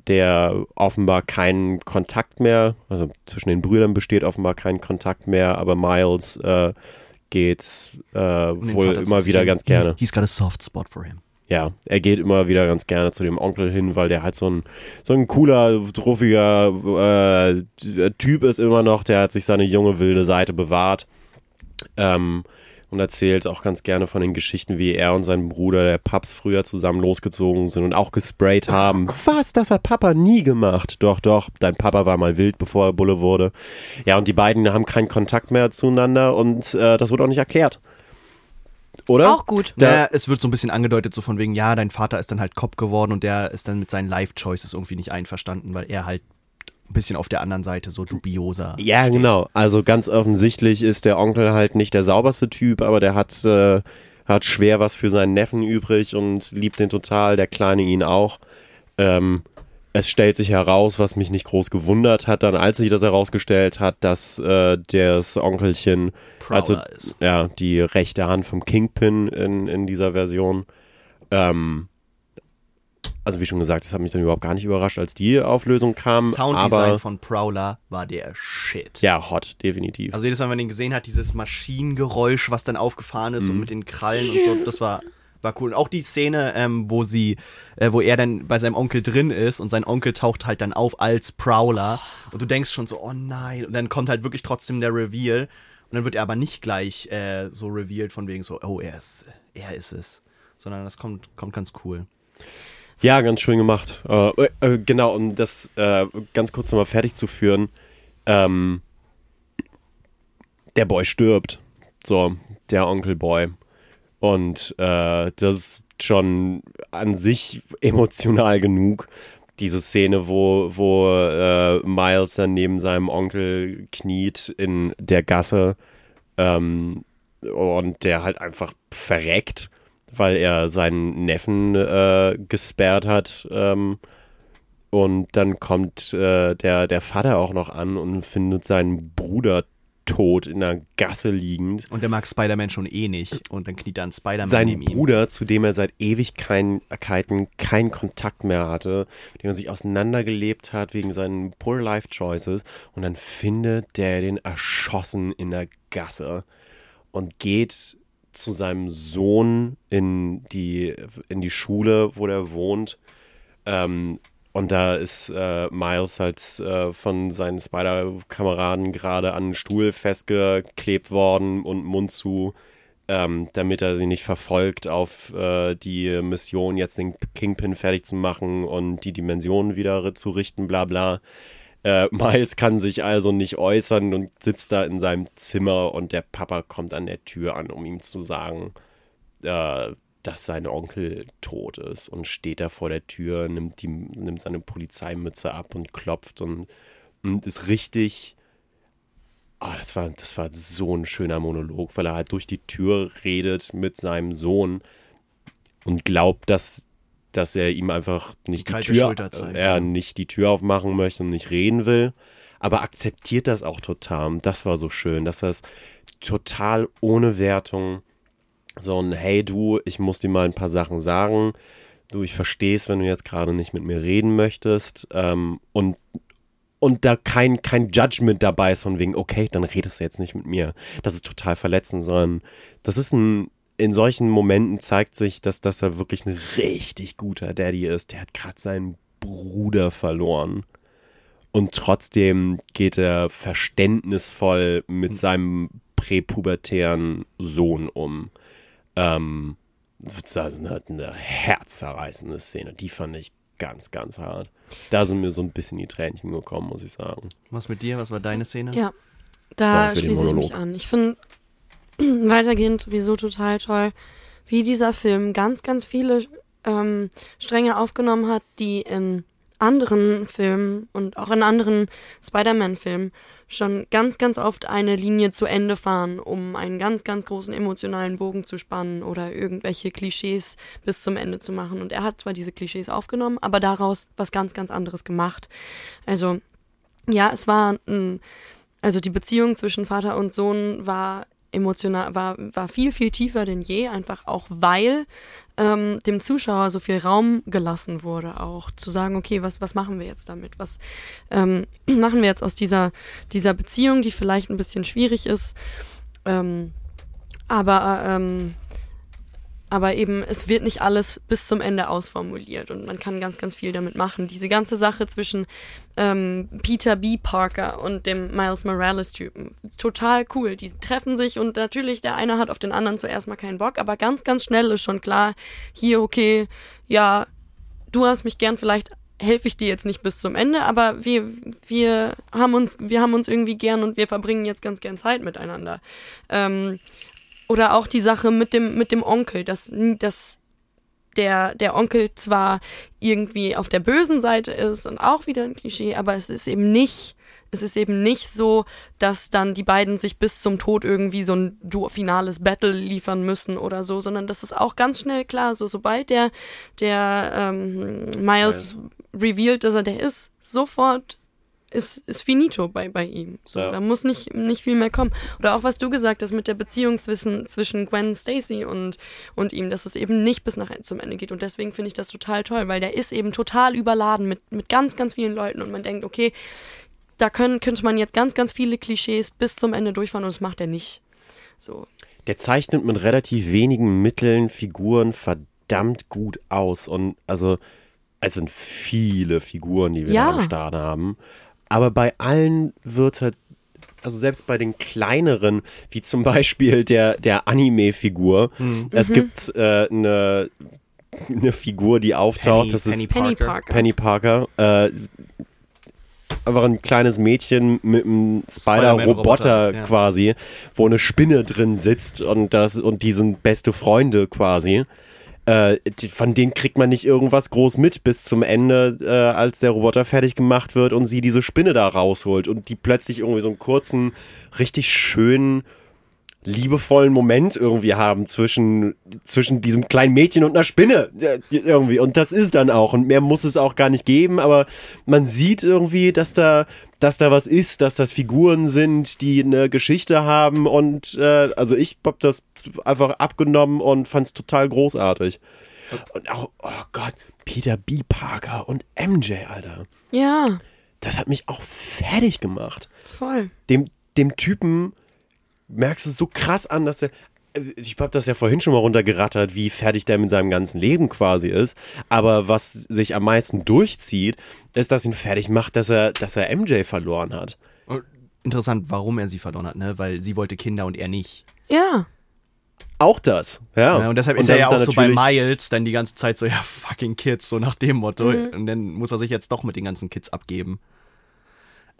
der offenbar keinen Kontakt mehr, also zwischen den Brüdern besteht offenbar kein Kontakt mehr, aber Miles äh, geht äh, um wohl immer wieder ganz gerne. He, he's got a soft spot for him. Ja, er geht immer wieder ganz gerne zu dem Onkel hin, weil der halt so ein, so ein cooler, druffiger äh, Typ ist immer noch. Der hat sich seine junge, wilde Seite bewahrt. Ähm, und erzählt auch ganz gerne von den Geschichten, wie er und sein Bruder, der Paps, früher zusammen losgezogen sind und auch gesprayt haben. Was? Das hat Papa nie gemacht. Doch, doch. Dein Papa war mal wild, bevor er Bulle wurde. Ja, und die beiden haben keinen Kontakt mehr zueinander und äh, das wird auch nicht erklärt. Oder? Auch gut. Da- Naja, es wird so ein bisschen angedeutet, so von wegen, ja, dein Vater ist dann halt Cop geworden und der ist dann mit seinen Life-Choices irgendwie nicht einverstanden, weil er halt ein bisschen auf der anderen Seite so dubioser. Ja, genau. Also ganz offensichtlich ist der Onkel halt nicht der sauberste Typ, aber der hat, äh, hat schwer was für seinen Neffen übrig und liebt den total, der Kleine ihn auch. Ähm, es stellt sich heraus, was mich nicht groß gewundert hat, dann als sich das herausgestellt hat, dass äh, das Onkelchen, also Prowler ist. ja, die rechte Hand vom Kingpin in, in dieser Version, ähm, also wie schon gesagt, das hat mich dann überhaupt gar nicht überrascht, als die Auflösung kam. Sounddesign aber von Prowler war der Shit. ja, hot, definitiv. Also jedes Mal, wenn man den gesehen hat, dieses Maschinengeräusch, was dann aufgefahren ist und mit den Krallen und so, das war, war cool. Und auch die Szene, ähm, wo sie, äh, wo er dann bei seinem Onkel drin ist und sein Onkel taucht halt dann auf als Prowler und du denkst schon so, oh nein, und dann kommt halt wirklich trotzdem der Reveal und dann wird er aber nicht gleich äh, so revealed von wegen so, oh, er ist, er ist es, sondern das kommt, kommt ganz cool. Ja, ganz schön gemacht. Äh, äh, genau, um das äh, ganz kurz nochmal fertig zu führen. Ähm, der Boy stirbt. So, der Onkel Boy. Und äh, das ist schon an sich emotional genug. Diese Szene, wo, wo äh, Miles dann neben seinem Onkel kniet in der Gasse ähm, und der halt einfach verreckt, weil er seinen Neffen äh, gesperrt hat. Ähm, und dann kommt äh, der, der Vater auch noch an und findet seinen Bruder tot in der Gasse liegend. Und der mag Spider-Man schon eh nicht. Und dann kniet dann Spider-Man Sein neben ihm. Bruder, zu dem er seit Ewigkeiten keinen Kontakt mehr hatte, mit dem er sich auseinandergelebt hat wegen seinen Poor Life Choices. Und dann findet der den erschossen in der Gasse und geht zu seinem Sohn in die, in die Schule, wo der wohnt. Ähm, und da ist äh, Miles halt äh, von seinen Spider-Kameraden gerade an einen Stuhl festgeklebt worden und Mund zu, ähm, damit er sie nicht verfolgt auf äh, die Mission, jetzt den Kingpin fertig zu machen und die Dimensionen wieder zu richten, bla bla. Äh, *laughs* Miles kann sich also nicht äußern und sitzt da in seinem Zimmer und der Papa kommt an der Tür an, um ihm zu sagen, äh, dass sein Onkel tot ist und steht da vor der Tür, nimmt, die, nimmt seine Polizeimütze ab und klopft und, und ist richtig. Oh, das war, das war so ein schöner Monolog, weil er halt durch die Tür redet mit seinem Sohn und glaubt, dass, dass er ihm einfach nicht die, die Tür, er ja. nicht die Tür aufmachen möchte und nicht reden will, aber akzeptiert das auch total. Und das war so schön, dass es total ohne Wertung so ein, hey du, ich muss dir mal ein paar Sachen sagen. Du, ich verstehe es, wenn du jetzt gerade nicht mit mir reden möchtest. Ähm, und, und da kein, kein Judgment dabei ist von wegen, okay, dann redest du jetzt nicht mit mir. Das ist total verletzend, sondern das ist ein, in solchen Momenten zeigt sich, dass, dass er wirklich ein richtig guter Daddy ist. Der hat gerade seinen Bruder verloren. Und trotzdem geht er verständnisvoll mit hm. seinem präpubertären Sohn um. Ähm, das war also eine, eine herzzerreißende Szene. Die fand ich ganz, ganz hart. Da sind mir so ein bisschen die Tränchen gekommen, muss ich sagen. Was mit dir? Was war deine Szene? Ja, da schließe ich mich an. Ich finde *clears throat* weitergehend sowieso total toll, wie dieser Film ganz, ganz viele ähm, Stränge aufgenommen hat, die in anderen Filmen und auch in anderen Spider-Man-Filmen schon ganz, ganz oft eine Linie zu Ende fahren, um einen ganz, ganz großen emotionalen Bogen zu spannen oder irgendwelche Klischees bis zum Ende zu machen. Und er hat zwar diese Klischees aufgenommen, aber daraus was ganz, ganz anderes gemacht. Also, ja, es war ein, also die Beziehung zwischen Vater und Sohn war emotional, war, war viel, viel tiefer denn je, einfach auch weil ähm, dem Zuschauer so viel Raum gelassen wurde, auch zu sagen, okay, was, was machen wir jetzt damit? Was ähm, *clears throat* machen wir jetzt aus dieser, dieser Beziehung, die vielleicht ein bisschen schwierig ist? Ähm, aber ähm, aber eben, es wird nicht alles bis zum Ende ausformuliert und man kann ganz, ganz viel damit machen. Diese ganze Sache zwischen ähm, Peter B. Parker und dem Miles Morales-Typen, total cool. Die treffen sich und natürlich, der eine hat auf den anderen zuerst mal keinen Bock, aber ganz, ganz schnell ist schon klar, hier, okay, ja, du hast mich gern, vielleicht helfe ich dir jetzt nicht bis zum Ende, aber wir, wir haben uns, wir haben uns irgendwie gern und wir verbringen jetzt ganz gern Zeit miteinander. Ähm, oder auch die Sache mit dem, mit dem Onkel, dass, dass der, der Onkel zwar irgendwie auf der bösen Seite ist und auch wieder ein Klischee, aber es ist eben nicht, es ist eben nicht so, dass dann die beiden sich bis zum Tod irgendwie so ein finales Battle liefern müssen oder so, sondern das ist auch ganz schnell klar, so sobald der, der ähm, Miles. revealed, dass er der ist, sofort ist, ist finito bei, bei ihm. So, ja. Da muss nicht, nicht viel mehr kommen. Oder auch was du gesagt hast mit der Beziehung zwischen, zwischen Gwen Stacy und, und ihm, dass es eben nicht bis nach zum Ende geht. Und deswegen finde ich das total toll, weil der ist eben total überladen mit, mit ganz, ganz vielen Leuten und man denkt, okay, da können, könnte man jetzt ganz, ganz viele Klischees bis zum Ende durchfahren und das macht er nicht. So. Der zeichnet mit relativ wenigen Mitteln Figuren verdammt gut aus und also es sind viele Figuren, die wir ja. am Start haben. Aber bei allen wird halt, also selbst bei den kleineren, wie zum *laughs* Beispiel der, der Anime-Figur, mhm. es mhm. gibt äh, eine, eine Figur, die auftaucht, Penny, das Penny ist Penny Parker. Penny Parker. Äh, einfach ein kleines Mädchen mit einem Spider-Roboter ja. quasi, wo eine Spinne drin sitzt und das und die sind beste Freunde quasi äh, die, von denen kriegt man nicht irgendwas groß mit bis zum Ende, äh, als der Roboter fertig gemacht wird und sie diese Spinne da rausholt und die plötzlich irgendwie so einen kurzen, richtig schönen liebevollen Moment irgendwie haben zwischen, zwischen diesem kleinen Mädchen und einer Spinne äh, irgendwie. Und das ist dann auch. Und mehr muss es auch gar nicht geben, aber man sieht irgendwie, dass da, dass da was ist, dass das Figuren sind, die eine Geschichte haben. Und äh, also ich hab das einfach abgenommen und fand es total großartig. Und auch, oh Gott, Peter B. Parker und MJ, Alter. Ja, Das hat mich auch fertig gemacht voll. dem, dem Typen merkst du so krass an, dass er. Ich habe das ja vorhin schon mal runtergerattert, wie fertig der mit seinem ganzen Leben quasi ist. Aber was sich am meisten durchzieht, ist, dass ihn fertig macht, dass er, dass er MJ verloren hat. Und interessant, warum er sie verloren hat, ne? Weil sie wollte Kinder und er nicht. Ja, Auch das. Ja. Ja, und deshalb ist das er ja auch so bei Miles dann die ganze Zeit so, ja, fucking Kids, so nach dem Motto. Und dann muss er sich jetzt doch mit den ganzen Kids abgeben.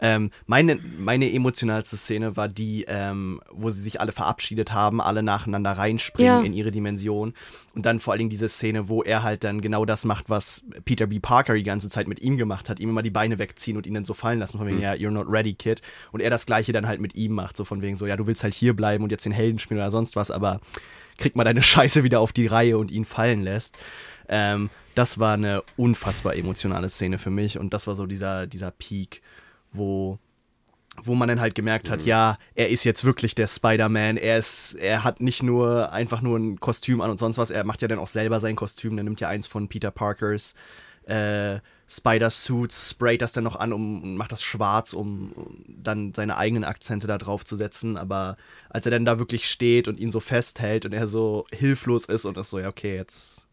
Ähm, meine, meine emotionalste Szene war die, ähm, wo sie sich alle verabschiedet haben, alle nacheinander reinspringen Ja. in ihre Dimension. Und dann vor allen Dingen diese Szene, wo er halt dann genau das macht, was Peter B. Parker die ganze Zeit mit ihm gemacht hat, ihm immer die Beine wegziehen und ihn dann so fallen lassen, von wegen, ja, you're not ready, Kid. Und er das gleiche dann halt mit ihm macht, so von wegen so, ja, du willst halt hier bleiben und jetzt den Helden spielen oder sonst was, aber krieg mal deine *laughs* Scheiße wieder auf die Reihe und ihn fallen lässt. Ähm, das war eine unfassbar emotionale Szene für mich und das war so dieser, dieser Peak, wo, wo man dann halt gemerkt hat, ja, er ist jetzt wirklich der Spider-Man, er ist, er hat nicht nur einfach nur ein Kostüm an und sonst was, er macht ja dann auch selber sein Kostüm, der nimmt ja eins von Peter Parkers äh, Spider-Suits, sprayt das dann noch an um, und macht das schwarz, um, um dann seine eigenen Akzente da drauf zu setzen. Aber als er dann da wirklich steht und ihn so festhält und er so hilflos ist und das so, ja, okay, jetzt,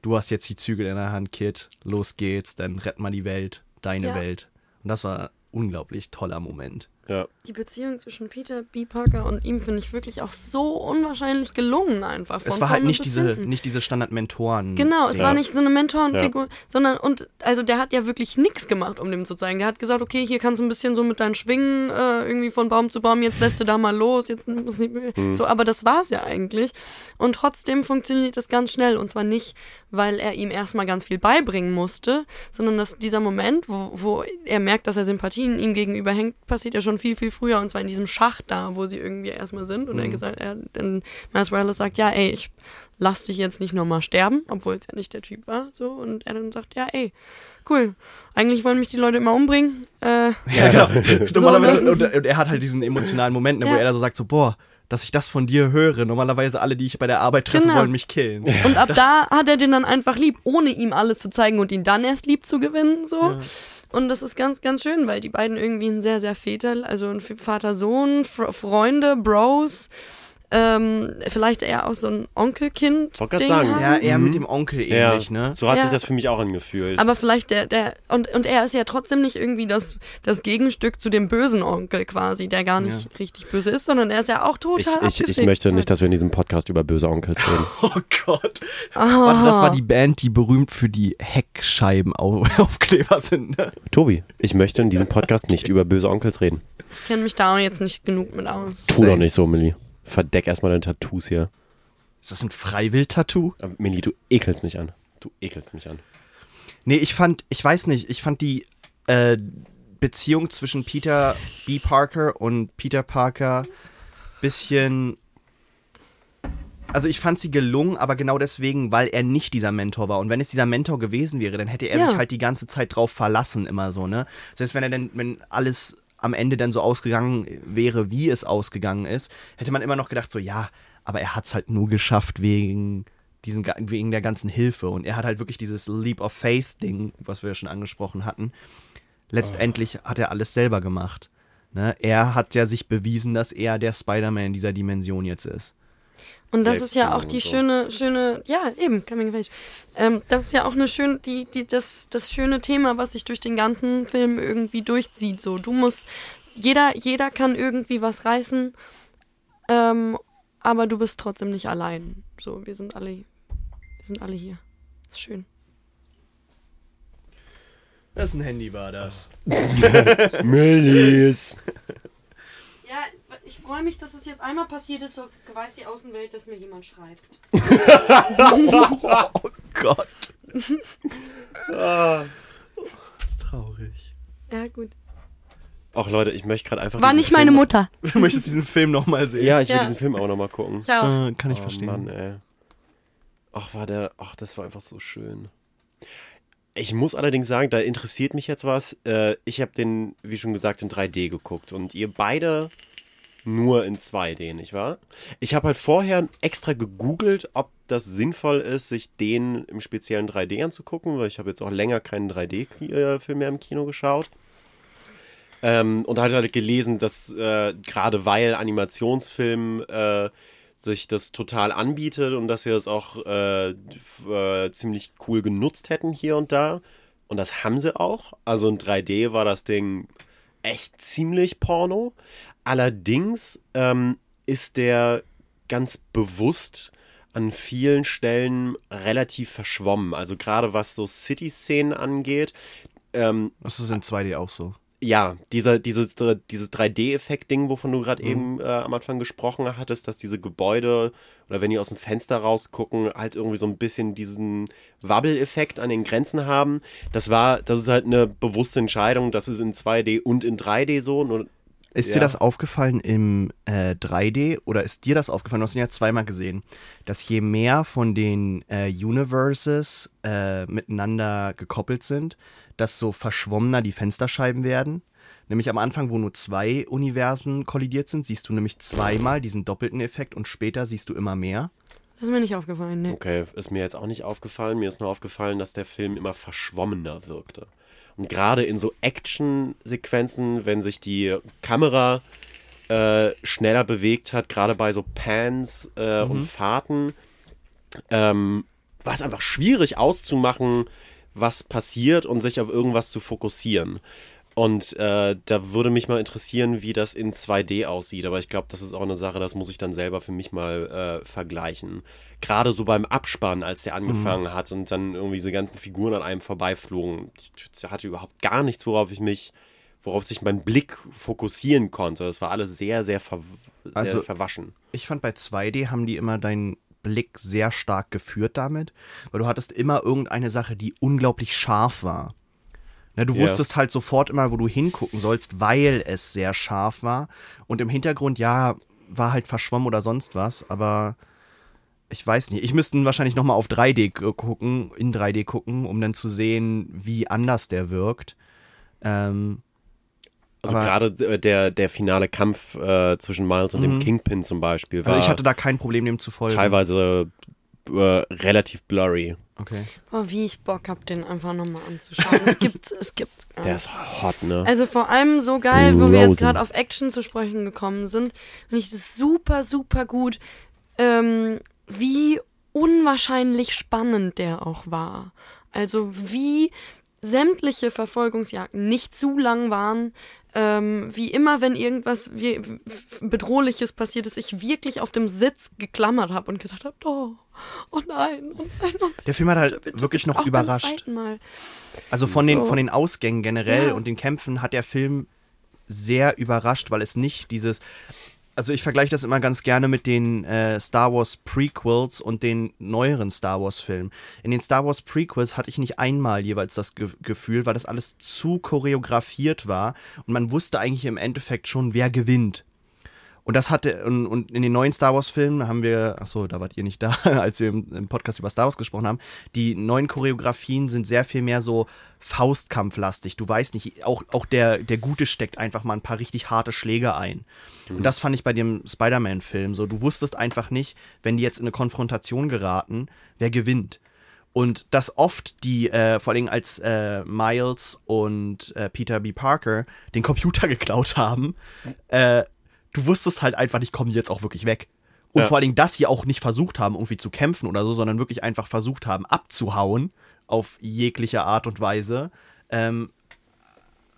du hast jetzt die Zügel in der Hand, Kid, los geht's, dann rett mal die Welt, deine Ja. Welt. Und das war unglaublich toller Moment. Ja. die Beziehung zwischen Peter B. Parker und ihm finde ich wirklich auch so unwahrscheinlich gelungen einfach. Es war halt nicht diese, hinten. nicht diese Standard-Mentoren. Genau, es Ja. war nicht so eine Mentorenfigur, sondern und also der hat ja wirklich nichts gemacht, um dem zu zeigen. Der hat gesagt, okay, hier kannst du ein bisschen so mit deinen Schwingen äh, irgendwie von Baum zu Baum, jetzt lässt du da mal los, jetzt muss ich, so, aber das war's ja eigentlich. Und trotzdem funktioniert das ganz schnell und zwar nicht, weil er ihm erstmal ganz viel beibringen musste, sondern dass dieser Moment, wo, wo er merkt, dass er Sympathien ihm gegenüber hängt, passiert ja schon viel, viel früher und zwar in diesem Schacht da, wo sie irgendwie erstmal sind und er gesagt, er, dann Miles Morales sagt, ja, ey, ich lass dich jetzt nicht nochmal sterben, obwohl es ja nicht der Typ war, so und er dann sagt, ja, ey, cool, eigentlich wollen mich die Leute immer umbringen, äh, Ja, genau. *laughs* Normalerweise, ne? und, und er hat halt diesen emotionalen Moment, ne, wo Ja. er da so sagt, so, boah, dass ich das von dir höre. Normalerweise alle, die ich bei der Arbeit treffe, Genau. wollen mich killen. Und ab da hat er den dann einfach lieb, ohne ihm alles zu zeigen und ihn dann erst lieb zu gewinnen, so. Und das ist ganz, ganz schön, weil die beiden irgendwie ein sehr, sehr Väter, also ein Vater-Sohn, Fr Freunde, Bros, ähm, vielleicht eher auch so ein Onkelkind. Wollte Ding sagen. haben. Ja, eher Mhm. mit dem Onkel Ja, ähnlich, ne? so hat Ja. sich das für mich auch angefühlt. Aber vielleicht der, der, und, und er ist ja trotzdem nicht irgendwie das, das Gegenstück zu dem bösen Onkel quasi, der gar nicht richtig böse ist, sondern er ist ja auch ich, total ich, ich abgefickt. möchte nicht, dass wir in diesem Podcast über böse Onkels reden. *laughs* Oh Gott. Warte, das war die Band, die berühmt für die Heckscheibenaufkleber *laughs* sind, ne? Tobi, ich möchte in diesem Podcast nicht über böse Onkels reden. Ich kenne mich da auch jetzt nicht genug mit aus. Tu doch nicht so, Millie. Verdeck erstmal deine Tattoos hier. Ist das ein Freiwild-Tattoo? Aber Millie, du ekelst mich an. Du ekelst mich an. Nee, ich fand, ich weiß nicht, ich fand die äh, Beziehung zwischen Peter B. Parker und Peter Parker bisschen. Also ich fand sie gelungen, aber genau deswegen, weil er nicht dieser Mentor war. Und wenn es dieser Mentor gewesen wäre, dann hätte er Ja. sich halt die ganze Zeit drauf verlassen, immer so, ne? Selbst wenn er denn, wenn alles am Ende dann so ausgegangen wäre, wie es ausgegangen ist, hätte man immer noch gedacht, so, ja, aber er hat es halt nur geschafft wegen diesen, wegen der ganzen Hilfe. Und er hat halt wirklich dieses Leap of Faith-Ding, was wir ja schon angesprochen hatten. Letztendlich hat er alles selber gemacht. Ne? Er hat ja sich bewiesen, dass er der Spider-Man dieser Dimension jetzt ist. Und das ist ja auch die so. schöne, schöne, ja, eben, coming of age. Ähm, das ist ja auch eine schöne, die, die, das, das schöne Thema, was sich durch den ganzen Film irgendwie durchzieht. So, du musst, jeder, jeder kann irgendwie was reißen, ähm, aber du bist trotzdem nicht allein. So, wir sind alle, wir sind alle hier. ist schön. Wessen Handy war das? *laughs* Millies. Ich freue mich, dass es jetzt einmal passiert ist, so weiß die Außenwelt, dass mir jemand schreibt. *laughs* Oh Gott. Traurig. Ja, gut. Ach Leute, ich möchte gerade einfach. War nicht meine Film- Mutter. *laughs* Du möchtest diesen Film nochmal sehen. Ja, ich will Ja. diesen Film auch nochmal gucken. Ciao. Äh, kann ich oh, verstehen. Mann, ey. Ach, war der. Ach, das war einfach so schön. Ich muss allerdings sagen, da interessiert mich jetzt was. Äh, ich habe den, wie schon gesagt, in 3D geguckt und ihr beide nur in 2D, nicht wahr? Ich habe halt vorher extra gegoogelt, ob das sinnvoll ist, sich den im speziellen 3D anzugucken, weil ich habe jetzt auch länger keinen 3D-Film mehr im Kino geschaut. Ähm, und halt halt gelesen, dass äh, gerade weil Animationsfilm äh, sich das total anbietet und dass sie das auch äh, äh, ziemlich cool genutzt hätten hier und da. Und das haben sie auch. Also in 3D war das Ding echt ziemlich Porno. Allerdings ähm, ist der ganz bewusst an vielen Stellen relativ verschwommen. Also gerade was so City-Szenen angeht. Ähm, Das ist in 2D auch so. ja, dieser, dieses, dieses 3D-Effekt-Ding, wovon du gerade eben äh, am Anfang gesprochen hattest, dass diese Gebäude oder wenn die aus dem Fenster rausgucken, halt irgendwie so ein bisschen diesen Wabbel-Effekt an den Grenzen haben. Das war, das ist halt eine bewusste Entscheidung, das ist in 2D und in 3D so. Nur, Ist Ja. dir das aufgefallen im äh, 3D oder ist dir das aufgefallen? Du hast ihn ja zweimal gesehen, dass je mehr von den äh, Universes äh, miteinander gekoppelt sind, desto verschwommener die Fensterscheiben werden. Nämlich am Anfang, wo nur zwei Universen kollidiert sind, siehst du nämlich zweimal diesen doppelten Effekt und später siehst du immer mehr. Das ist mir nicht aufgefallen, ne. okay, ist mir jetzt auch nicht aufgefallen. Mir ist nur aufgefallen, dass der Film immer verschwommener wirkte. Und gerade in so Action-Sequenzen, wenn sich die Kamera äh, schneller bewegt hat, gerade bei so Pans äh, und Fahrten, ähm, war es einfach schwierig auszumachen, was passiert und sich auf irgendwas zu fokussieren. Und äh, da würde mich mal interessieren, wie das in 2D aussieht. Aber ich glaube, das ist auch eine Sache, das muss ich dann selber für mich mal äh, vergleichen. Gerade so beim Abspann, als der angefangen hat und dann irgendwie diese ganzen Figuren an einem vorbeiflogen, ich hatte überhaupt gar nichts, worauf ich mich, worauf sich mein Blick fokussieren konnte. Das war alles sehr, sehr, ver sehr Also- verwaschen. Ich fand bei 2D haben die immer deinen Blick sehr stark geführt damit, weil du hattest immer irgendeine Sache, die unglaublich scharf war. Na, du Ja. wusstest halt sofort immer, wo du hingucken sollst, weil es sehr scharf war. Und im Hintergrund, ja, war halt verschwommen oder sonst was, aber ich weiß nicht. Ich müsste wahrscheinlich nochmal auf 3D gu- gucken, in 3D gucken, um dann zu sehen, wie anders der wirkt. Ähm, Also gerade der, der finale Kampf äh, zwischen Miles und dem Kingpin zum Beispiel war also ich hatte da kein Problem, dem zu folgen. teilweise äh, relativ blurry. Okay. Boah, wie ich Bock hab, den einfach nochmal anzuschauen. es gibt, es gibt. *laughs* gar Der ist hot, ne? Also vor allem so geil, wo wir Rosen. jetzt gerade auf Action zu sprechen gekommen sind, finde ich das super, super gut, ähm, wie unwahrscheinlich spannend der auch war. Also wie sämtliche Verfolgungsjagden nicht zu lang waren, ähm, wie immer, wenn irgendwas Bedrohliches passiert ist, ich wirklich auf dem Sitz geklammert habe und gesagt habe, oh, oh nein, oh nein, oh Der Film hat halt bitte, bitte, wirklich bitte, noch überrascht. Also von, den, So. von den Ausgängen generell Ja. und den Kämpfen hat der Film sehr überrascht, weil es nicht dieses. Also ich vergleiche das immer ganz gerne mit den äh, Star Wars Prequels und den neueren Star Wars Filmen. In den Star Wars Prequels hatte ich nicht einmal jeweils das Ge Gefühl, weil das alles zu choreografiert war und man wusste eigentlich im Endeffekt schon, wer gewinnt. Und das hatte, und, und in den neuen Star Wars-Filmen haben wir, ach so, da wart ihr nicht da, *laughs* als wir im, im Podcast über Star Wars gesprochen haben. Die neuen Choreografien sind sehr viel mehr so Faustkampflastig. Du weißt nicht, auch, auch der, der Gute steckt einfach mal ein paar richtig harte Schläge ein. Und das fand ich bei dem Spider-Man-Film so. Du wusstest einfach nicht, wenn die jetzt in eine Konfrontation geraten, wer gewinnt. Und dass oft die, äh, vor allem als äh, Miles und äh, Peter B. Parker den Computer *laughs* geklaut haben, äh, du wusstest halt einfach nicht, kommen die jetzt auch wirklich weg. Und Ja. vor allen Dingen, dass sie auch nicht versucht haben, irgendwie zu kämpfen oder so, sondern wirklich einfach versucht haben, abzuhauen auf jegliche Art und Weise, ähm,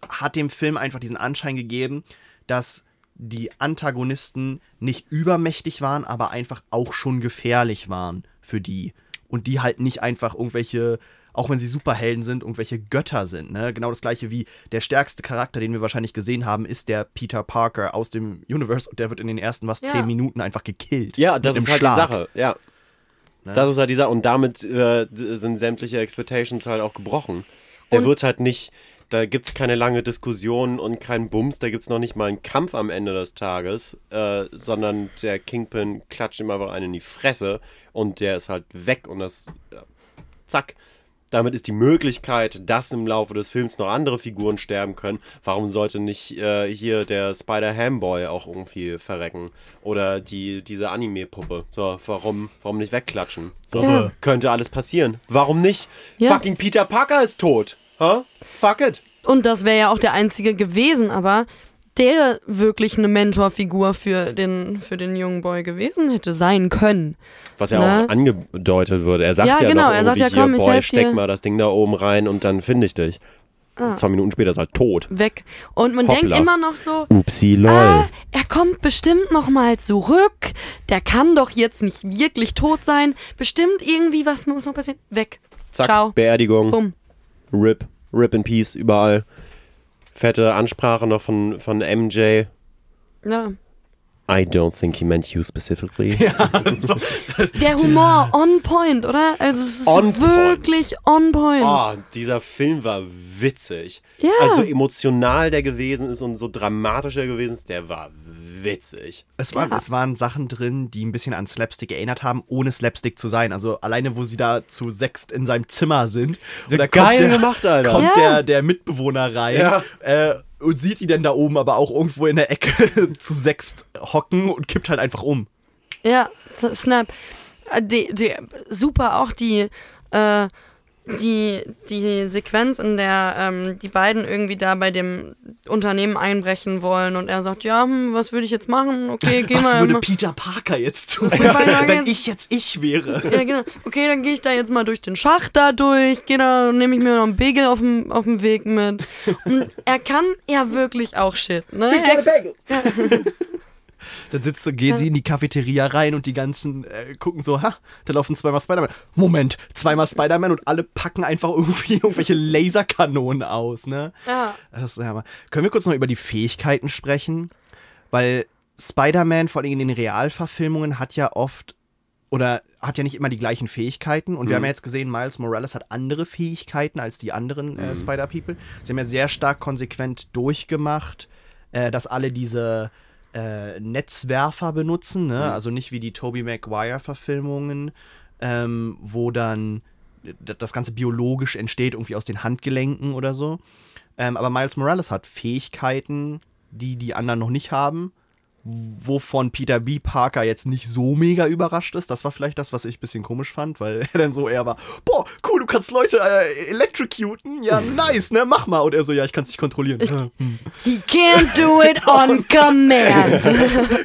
hat dem Film einfach diesen Anschein gegeben, dass die Antagonisten nicht übermächtig waren, aber einfach auch schon gefährlich waren für die. Und die halt nicht einfach irgendwelche, auch wenn sie Superhelden sind, irgendwelche Götter sind. Ne? Genau das gleiche wie der stärkste Charakter, den wir wahrscheinlich gesehen haben, ist der Peter Parker aus dem Universe und der wird in den ersten was Ja. zehn Minuten einfach gekillt. ja, das ist halt Schlag. die Sache. Ja. Ne? Das ist halt die Sache. Und damit äh, sind sämtliche Expectations halt auch gebrochen. Der Und- wird halt nicht, Da gibt es keine lange Diskussion und keinen Bums, da gibt es noch nicht mal einen Kampf am Ende des Tages, äh, sondern der Kingpin klatscht ihm einfach einen in die Fresse und der ist halt weg und das, ja, zack. Damit ist die Möglichkeit, dass im Laufe des Films noch andere Figuren sterben können. Warum sollte nicht äh, hier der Spider-Ham-Boy auch irgendwie verrecken? Oder die, diese Anime-Puppe. So, warum, warum nicht wegklatschen? So, Ja. Könnte alles passieren. Warum nicht? Ja. Fucking Peter Parker ist tot. Huh? Fuck it. Und das wäre ja auch der einzige gewesen, aber der wirklich eine Mentorfigur für den, für den jungen Boy gewesen hätte sein können. Was ja Ne? auch angedeutet wird. Er sagt Ja, ja, genau, noch er sagt ja, komm, hier, ich Boy, steck dir." mal das Ding da oben rein und dann finde ich dich. Ah. Zwei Minuten später ist er halt tot. Weg. Und man Hoppla. denkt immer noch so, Upsi, lol. ah, er kommt bestimmt noch mal zurück. Der kann doch jetzt nicht wirklich tot sein. Bestimmt irgendwie was muss noch passieren. Weg. Zack, Ciao. Beerdigung. Bumm. RIP, RIP in Peace, überall. Fette Ansprache noch von, von MJ. Ja. I don't think he meant you specifically. *laughs* Der Humor on point, oder? Also es ist On point. wirklich on point. Oh, dieser Film war witzig. Ja. Also emotional der gewesen ist und so dramatisch der gewesen ist, der war witzig. Es, waren, Ja. es waren Sachen drin, die ein bisschen an Slapstick erinnert haben, ohne Slapstick zu sein. Also alleine, wo sie da zu sechst in seinem Zimmer sind. So und da geil kommt der, gemacht, Alter. Kommt Ja. der, der Mitbewohner rein Ja. äh, und sieht die denn da oben aber auch irgendwo in der Ecke *laughs* zu sechst hocken und kippt halt einfach um. Ja, Snap. Äh, Die, die, super auch die, äh, die, die Sequenz, in der ähm, die beiden irgendwie da bei dem Unternehmen einbrechen wollen und er sagt, ja, hm, was würde ich jetzt machen? Okay, geh Was mal. würde mal- Peter Parker jetzt tun, Was würde Peter wenn jetzt- ich jetzt ich wäre? ja, genau. Okay, dann gehe ich da jetzt mal durch den Schacht da durch, geh da, nehme ich mir noch einen Bagel auf dem, auf dem Weg mit. Und er kann ja wirklich auch Shit, ne? Er, *laughs* Dann sitzt du, gehen sie in die Cafeteria rein und die ganzen äh, gucken so, ha, da laufen zweimal Spider-Man. Moment, zweimal Spider-Man und alle packen einfach irgendwie *laughs* irgendwelche Laserkanonen aus, ne? ja. Das ist ja mal. Können wir kurz noch über die Fähigkeiten sprechen? Weil Spider-Man, vor allem in den Realverfilmungen, hat ja oft oder hat ja nicht immer die gleichen Fähigkeiten. Und wir haben ja jetzt gesehen, Miles Morales hat andere Fähigkeiten als die anderen äh, Spider-People. Sie haben ja sehr stark konsequent durchgemacht, äh, dass alle diese äh, Netzwerfer benutzen, ne? Also nicht wie die Tobey Maguire-Verfilmungen, ähm, wo dann d- das Ganze biologisch entsteht, irgendwie aus den Handgelenken oder so. Ähm, aber Miles Morales hat Fähigkeiten, die die anderen noch nicht haben, wovon Peter B. Parker jetzt nicht so mega überrascht ist. Das war vielleicht das, was ich ein bisschen komisch fand, weil *laughs* er dann so eher war, boah, cool, du kannst Leute äh, electrocuten, ja, *laughs* nice, ne, mach mal. Und er so, ja, ich kann es nicht kontrollieren. He can't do *laughs* it on command.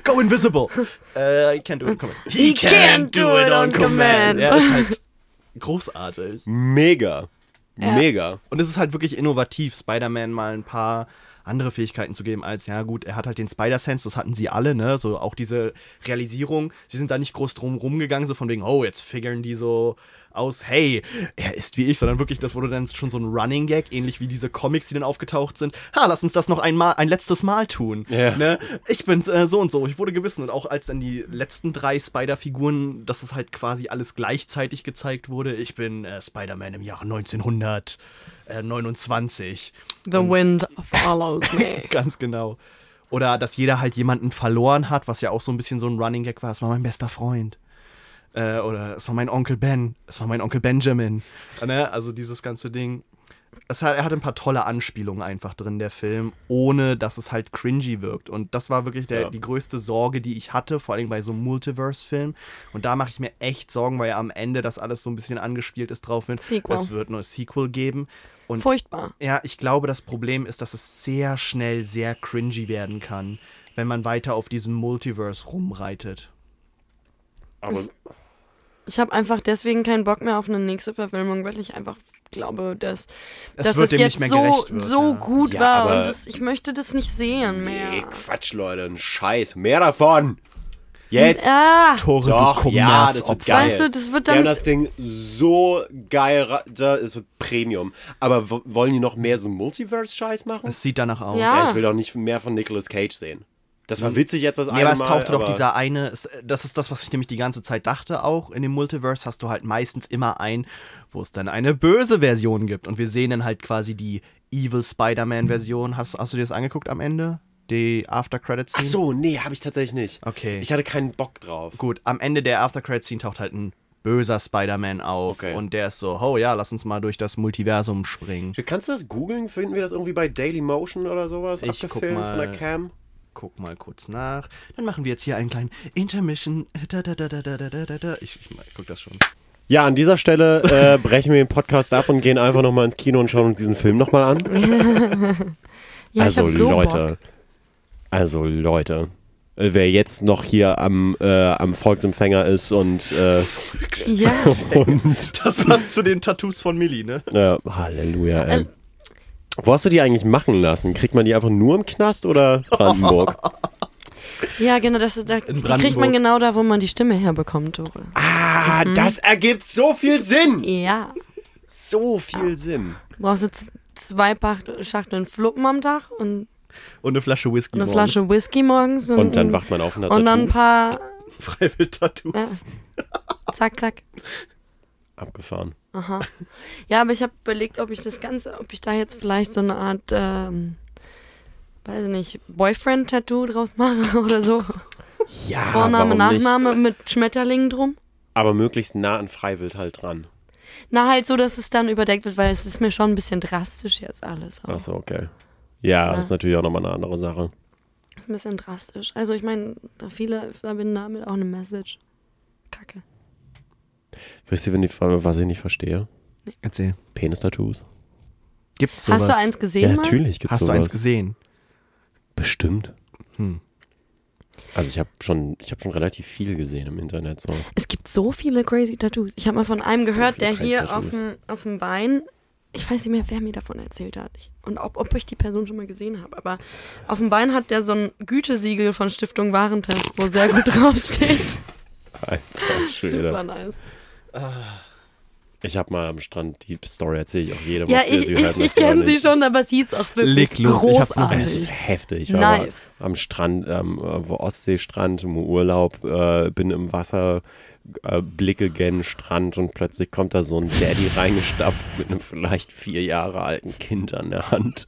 Go invisible. Äh, I can't do it on command. He can't do it on command. Ist halt großartig. Mega. Ja. Mega. Und es ist halt wirklich innovativ, Spider-Man mal ein paar andere Fähigkeiten zu geben, als, ja gut, er hat halt den Spider-Sense, das hatten sie alle, ne? So auch diese Realisierung, sie sind da nicht groß drum rumgegangen, so von wegen, oh, jetzt figuren die so aus, hey, er ist wie ich, sondern wirklich, das wurde dann schon so ein Running Gag, ähnlich wie diese Comics, die dann aufgetaucht sind. Ha, lass uns das noch einmal, ein letztes Mal tun. Ja. Ne? Ich bin äh, so und so, ich wurde gewissen. Und auch als dann die letzten drei Spider-Figuren, dass es halt quasi alles gleichzeitig gezeigt wurde. Ich bin äh, Spider-Man im Jahre 1929. The wind follows me. *laughs* Ganz genau. Oder dass jeder halt jemanden verloren hat, was ja auch so ein bisschen so ein Running Gag war. Es war mein bester Freund. Äh, oder es war mein Onkel Ben. Es war mein Onkel Benjamin. Ne? Also dieses ganze Ding. Es hat, er hat ein paar tolle Anspielungen einfach drin, der Film, ohne dass es halt cringy wirkt. Und das war wirklich der, Ja. die größte Sorge, die ich hatte, vor allem bei so einem Multiverse-Film. Und da mache ich mir echt Sorgen, weil ja am Ende das alles so ein bisschen angespielt ist drauf. Wird. Sequel. Es wird nur ein Sequel geben. Und Furchtbar. ja, ich glaube, das Problem ist, dass es sehr schnell sehr cringy werden kann, wenn man weiter auf diesem Multiverse rumreitet. Aber Ich habe einfach deswegen keinen Bock mehr auf eine nächste Verfilmung, weil ich einfach glaube, dass, Es dass wird es jetzt so, wird, so ja. gut Ja, war und das, ich möchte das nicht sehen mehr. nee, Quatsch, Leute. Ein Scheiß. Mehr davon. Jetzt. Ah, Tore, Doch, ja, das wird geil. weißt du, das wird Die haben dann. das Ding so geil, ra- da ist Premium. Aber wo- wollen die noch mehr so Multiverse-Scheiß machen? Es sieht danach aus. Ja. Ja, ich will doch nicht mehr von Nicolas Cage sehen. Das war witzig jetzt das Nee, eine aber es Mal, tauchte doch aber- dieser eine, das ist das, was ich nämlich die ganze Zeit dachte auch. In dem Multiverse hast du halt meistens immer ein, wo es dann eine böse Version gibt. Und wir sehen dann halt quasi die Evil Spider-Man-Version. Hast, hast du dir das angeguckt am Ende? Die After-Credit-Scene? Ach so, nee, habe ich tatsächlich nicht. Okay. Ich hatte keinen Bock drauf. Gut, am Ende der After-Credit-Scene taucht halt ein böser Spider-Man auf. Okay. Und der ist so, oh ja, lass uns mal durch das Multiversum springen. Kannst du das googeln? Finden wir das irgendwie bei Daily Motion oder sowas? Ich guck abgefilmt von der mal. Cam? Guck mal kurz nach. Dann machen wir jetzt hier einen kleinen Intermission. Da, da, da, da, da, da, da, da. Ich, ich, guck das schon. Ja, an dieser Stelle äh, brechen wir den Podcast ab und gehen einfach nochmal ins Kino und schauen uns diesen Film nochmal an. *laughs* Ja, also ich hab so Leute, Bock. also Leute, äh, wer jetzt noch hier am, äh, am Volksempfänger ist und, äh, Ja, *laughs* und Das passt zu den Tattoos von Millie, ne? äh, Halleluja, ey. Wo hast du die eigentlich machen lassen? Kriegt man die einfach nur im Knast oder *laughs* Brandenburg? ja, genau, das, da, die kriegt man genau da, wo man die Stimme herbekommt, Dore. ah, das ergibt so viel Sinn! Ja. So viel Sinn. Brauchst du z- zwei Pacht- Schachteln Fluppen am Tag und Und eine Flasche Whisky. eine morgens. Flasche Whisky morgens und, Und dann wacht man auf und hat und dann ein paar, *laughs* Freiwild-Tattoos. ja. zack, zack. Abgefahren. Aha. Ja, aber ich habe überlegt, ob ich das Ganze, ob ich da jetzt vielleicht so eine Art, ähm, weiß ich nicht, Boyfriend-Tattoo draus mache *laughs* oder so. Ja, Vorname, warum nicht? Nachname mit Schmetterlingen drum. Aber möglichst nah an Freiwild halt dran. Na, halt so, dass es dann überdeckt wird, weil es ist mir schon ein bisschen drastisch jetzt alles. Auch. Achso, okay. Ja, Ja. ist natürlich auch nochmal eine andere Sache. Ist ein bisschen drastisch. Also ich meine, da viele verbinden damit auch eine Message. Kacke. Wisst ihr, wenn die, was ich nicht verstehe? Erzähl. Penis-Tattoos? Gibt's sowas? Hast du eins gesehen Ja, natürlich gibt's Hast du sowas. eins gesehen? Bestimmt. Hm. Also ich habe schon, ich habe schon relativ viel gesehen im Internet. So. Es gibt so viele crazy Tattoos. Ich habe mal von einem So gehört, viele der hier auf dem, auf dem Bein, ich weiß nicht mehr, wer mir davon erzählt hat. Ich, und ob, ob ich die Person schon mal gesehen habe. Aber auf dem Bein hat der so ein Gütesiegel von Stiftung Warentest, wo sehr gut *laughs* draufsteht. Alter Super Schwede. nice. Ich habe mal am Strand die Story erzähle ich auch jedem. Ja, ich, ich, ich oder kenne sie schon, aber sie ist auch wirklich Leg los, ich noch- Es ist großartig. heftig. Ich war Nice. am Strand, ähm, wo Ostseestrand, im Urlaub, äh, bin im Wasser, äh, blicke gen Strand und plötzlich kommt da so ein Daddy reingestapft mit einem vielleicht vier Jahre alten Kind an der Hand.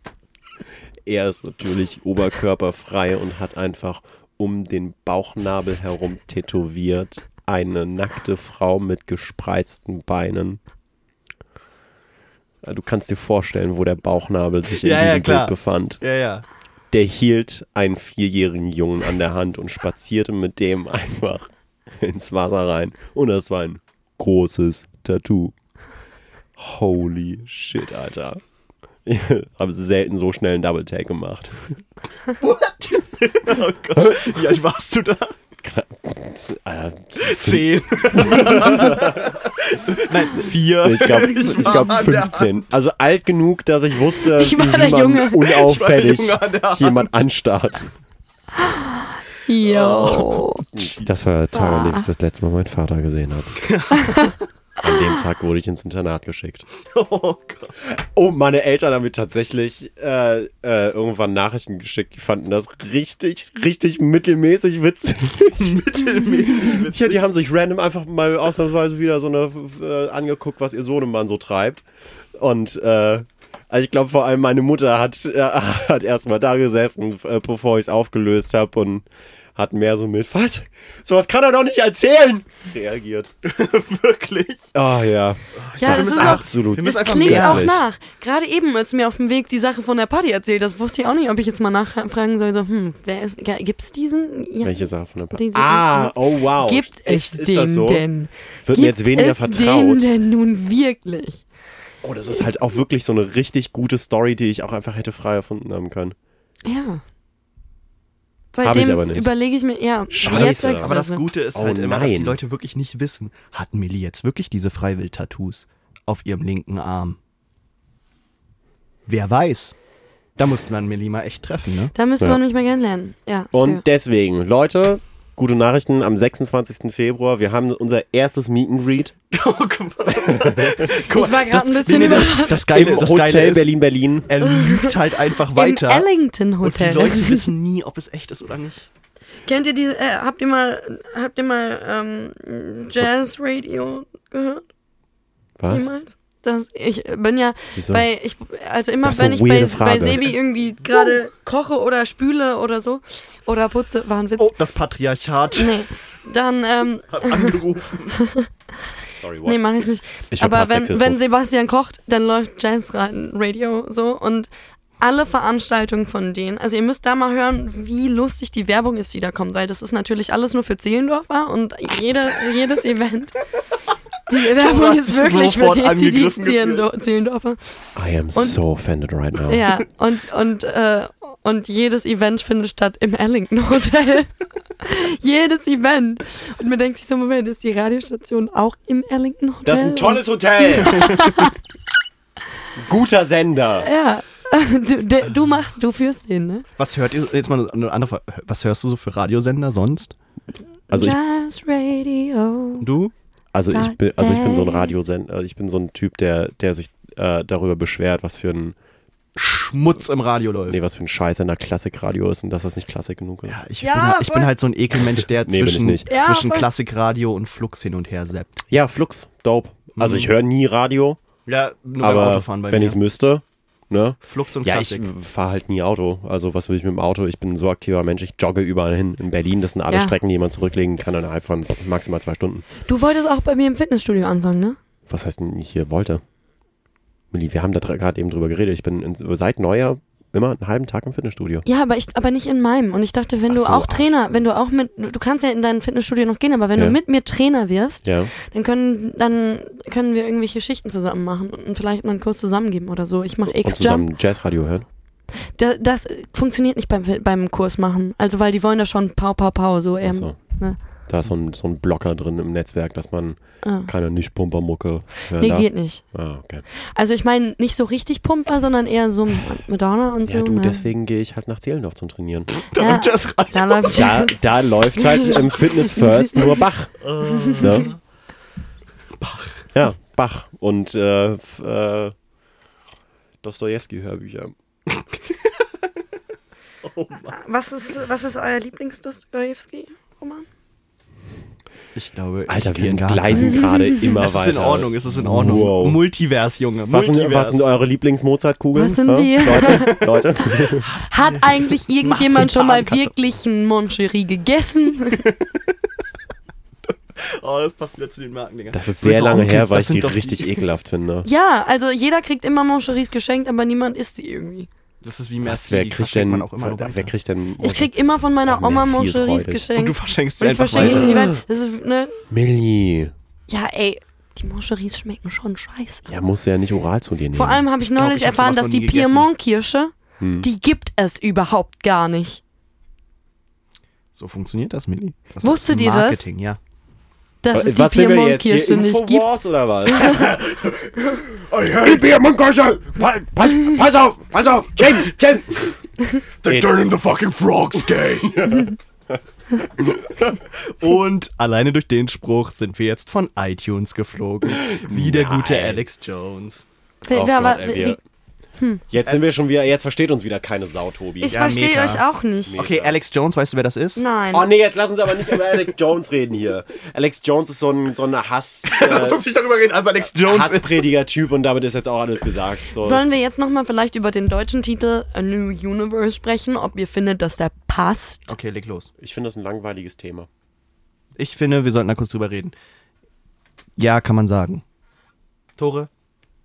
Er ist natürlich oberkörperfrei und hat einfach um den Bauchnabel herum tätowiert eine nackte Frau mit gespreizten Beinen. Ja, Du kannst dir vorstellen, wo der Bauchnabel sich in Ja, ja, diesem klar. Bild befand. Ja, ja. Der hielt einen vierjährigen Jungen an der Hand und spazierte mit dem einfach ins Wasser rein. Und das war ein großes Tattoo. Holy shit, Alter. Ich habe selten so schnell einen Double Take gemacht. *laughs* Oh Gott. Wie alt warst du da? Äh, Zehn. *laughs* Nein, vier. Ich glaube ich glaub *laughs* an der 15. Also alt genug, dass ich wusste, Ich war wie man Junge. unauffällig an jemand anstarrt. Yo. Das war der Tag, an dem ich das letzte Mal meinen Vater gesehen habe. *laughs* An dem Tag wurde ich ins Internat geschickt. *laughs* Oh Gott. Oh, meine Eltern haben mir tatsächlich äh, äh, irgendwann Nachrichten geschickt. Die fanden das richtig, richtig mittelmäßig witzig. *laughs* Mittelmäßig witzig. Ja, die haben sich random einfach mal ausnahmsweise wieder so eine äh, angeguckt, was ihr Sohnemann so treibt. Und äh, also ich glaube vor allem meine Mutter hat, äh, *laughs* hat erstmal da gesessen, äh, bevor ich es aufgelöst habe und hat mehr so mit, was? Sowas kann er doch nicht erzählen! Reagiert. *laughs* Wirklich. Oh ja. Ja, wir das ist auch, absolut. das müssen einfach klingt mehr. auch nach. Gerade eben, als du mir auf dem Weg die Sache von der Party erzählt hast, wusste ich auch nicht, ob ich jetzt mal nachfragen soll, so, hm, wer ist, ja, gibt's diesen? Ja, Welche Sache von der Pa- Diese- Ah, oh wow. Gibt Echt? es Ist den das so? denn? Wird mir jetzt weniger es vertraut. den denn nun wirklich? Oh, das ist halt auch wirklich so eine richtig gute Story, die ich auch einfach hätte frei erfunden haben können. Ja. Hab ich Seitdem aber nicht. überlege ich mir, ja, Scheiße. jetzt sagst du Aber das ne? Gute ist Oh halt immer, dass die nein. Leute wirklich nicht wissen, hat Millie jetzt wirklich diese Freiwild-Tattoos auf ihrem linken Arm? Wer weiß? Da musste man Millie mal echt treffen, ne? Da müsste Ja. man mich mal kennenlernen. Ja. Und deswegen, Leute, gute Nachrichten am 26. Februar. Wir haben unser erstes Meet and Greet *laughs* Oh, *laughs* guck mal. ich war gerade ein bisschen nee, nee, überrascht. das, das Geile, im das Hotel Geile ist, Berlin-Berlin. er lügt halt einfach Im weiter. Ellington Und die Hotel. Leute wissen nie, ob es echt ist oder nicht. Kennt ihr diese, äh, habt ihr mal, habt ihr mal ähm, Jazz Radio gehört? Was? Jemals? Dass ich bin ja Wieso? bei, ich, also immer wenn ich bei, bei. Sebi irgendwie gerade koche oder spüle oder so oder putze, war ein Witz. Oh, das Patriarchat Nee, dann, ähm, *laughs* hat angerufen. *laughs* Sorry, nee, mache ich nicht. Ich Aber wenn, wenn Sebastian kocht, dann läuft Jazz Radio so und alle Veranstaltungen von denen, also ihr müsst da mal hören, wie lustig die Werbung ist, die da kommt, weil das ist natürlich alles nur für Zehlendorfer und jede, jedes Event. *laughs* Die Werbung ist wirklich für Zehlendor Zehlendorfer. I am so offended right now. Ja, *laughs* und, und, äh, und jedes Event findet statt im Ellington Hotel. *laughs* jedes Event. Und man denkt sich so, Moment, ist die Radiostation auch im Ellington Hotel? Das ist ein tolles Hotel. *laughs* Guter Sender. Ja. Du, de, du machst, du führst den, ne? Was hört ihr, jetzt mal eine andere Frage, was hörst du so für Radiosender sonst? Also ich, Radio. Du? Also ich bin, also ich bin so ein Radiosender, also ich bin so ein Typ, der, der sich äh, darüber beschwert, was für ein, Schmutz im Radio läuft. nee, was für ein Scheiß in der Klassikradio ist und dass das nicht Klassik genug ist. Ja, ich, Ja, bin, halt- ich bin halt so ein Ekelmensch, der *laughs* Nee, zwischen, nicht. Ja, zwischen. Klassikradio und Flux hin und her seppt. Ja, Flux, dope. Also Mhm. ich höre nie Radio, Ja, nur beim aber Autofahren bei wenn mir. ich es müsste, ne? Flux und Ja, ich fahre halt nie Auto. Also was will ich mit dem Auto? Ich bin ein so aktiver Mensch, ich jogge überall hin. In Berlin, das sind alle Ja. Strecken, die man zurücklegen kann innerhalb von maximal zwei Stunden. Du wolltest auch bei mir im Fitnessstudio anfangen, ne? Was heißt denn hier wollte? Milli, wir haben da gerade eben drüber geredet. Ich bin in, seit Neujahr immer einen halben Tag im Fitnessstudio. Ja, aber ich, aber nicht in meinem. Und ich dachte, wenn Ach du so, auch. Trainer, wenn du auch mit, du kannst ja in dein Fitnessstudio noch gehen, aber wenn Ja. du mit mir Trainer wirst, Ja. dann können, dann können wir irgendwelche Schichten zusammen machen und vielleicht mal einen Kurs zusammengeben oder so. Ich mache X-Jump. zusammen Jazzradio hören. Da, das funktioniert nicht beim, beim Kurs machen. Also, weil die wollen da schon Pau, Pau, Pau, so. Ähm, Achso. ne. Da ist so ein, so ein Blocker drin im Netzwerk, dass man ah. keine Nicht-Pumper-Mucke hören Nee, darf. geht nicht. Ah, okay. Also, ich meine, nicht so richtig Pumper, sondern eher so Madonna und Ja, so. du, ne? deswegen gehe ich halt nach Zehlendorf zum Trainieren. Ja, Jazzradio. da läuft Da, da läuft halt *laughs* im Fitness First nur Bach. *laughs* Ne? Bach. Ja, Bach. Und äh, äh, Dostoevsky-Hörbücher. *laughs* Was ist, was ist euer Lieblings-Dostojewski-Roman? Ich glaube, Alter, ich wir entgleisen gerade *laughs* immer Es ist weiter. in Ordnung, es ist in Ordnung. Wow. Multivers, Junge. Was sind, Multivers. was sind eure Lieblings-Mozart-Kugeln? Was sind die? Leute, *laughs* Leute. Hat eigentlich *laughs* irgendjemand schon mal wirklich einen Moncherie gegessen? Oh, das passt wieder zu den Marken, Digga. Das ist sehr lange her, weil ich die richtig ekelhaft finde. ja, also jeder kriegt immer Moncheries geschenkt, aber niemand isst sie irgendwie. Das ist wie Was, Merci, wer die kriegt denn, man auch immer noch wer kriegt denn Ich krieg immer von meiner Oma Moncheries räudig. Und du geschenkt. verschenkst sie Und ich einfach verschenke weiter. Welt. Das ist, ne? Milli. Ja, ey, die Moncheries schmecken schon scheiße. Ja, musst du ja nicht oral zu dir nehmen. Vor allem habe ich glaub, neulich ich hab erfahren, sowas dass die. Piemont-Kirsche, Hm. die gibt es überhaupt gar nicht. So funktioniert das, Milli. Das Wusstet ihr das? Marketing, ja. Dass es die was sind wir jetzt hier? Piemont-Kirsche nicht gibt. Oder was? *laughs* *laughs* Die Piemont-Kirsche! Pass, pass auf, pass auf! Jim, Jim! They're turning the fucking frogs gay. *laughs* Und alleine durch den Spruch sind wir jetzt von iTunes geflogen. Wie der gute Nein. Alex Jones. Oh Gott, war- ey, wie- wir, jetzt sind wir schon wieder, jetzt versteht uns wieder keine Sau, Tobi. Ich Ja, verstehe Meta. euch auch nicht. Okay, Alex Jones, weißt du, wer das ist? Nein. Oh nee, jetzt lass uns aber nicht über Alex Jones reden hier. Alex Jones ist so ein, so ein Hass, *laughs* Lass äh, uns nicht darüber reden. Also Alex Jones ist... Hassprediger-Typ und damit ist jetzt auch alles gesagt. So. Sollen wir jetzt nochmal vielleicht über den deutschen Titel A New Universe sprechen, ob ihr findet, dass der passt? Okay, leg los. Ich finde das ein langweiliges Thema. Ich finde, wir sollten da kurz drüber reden. Ja, kann man sagen. Tore?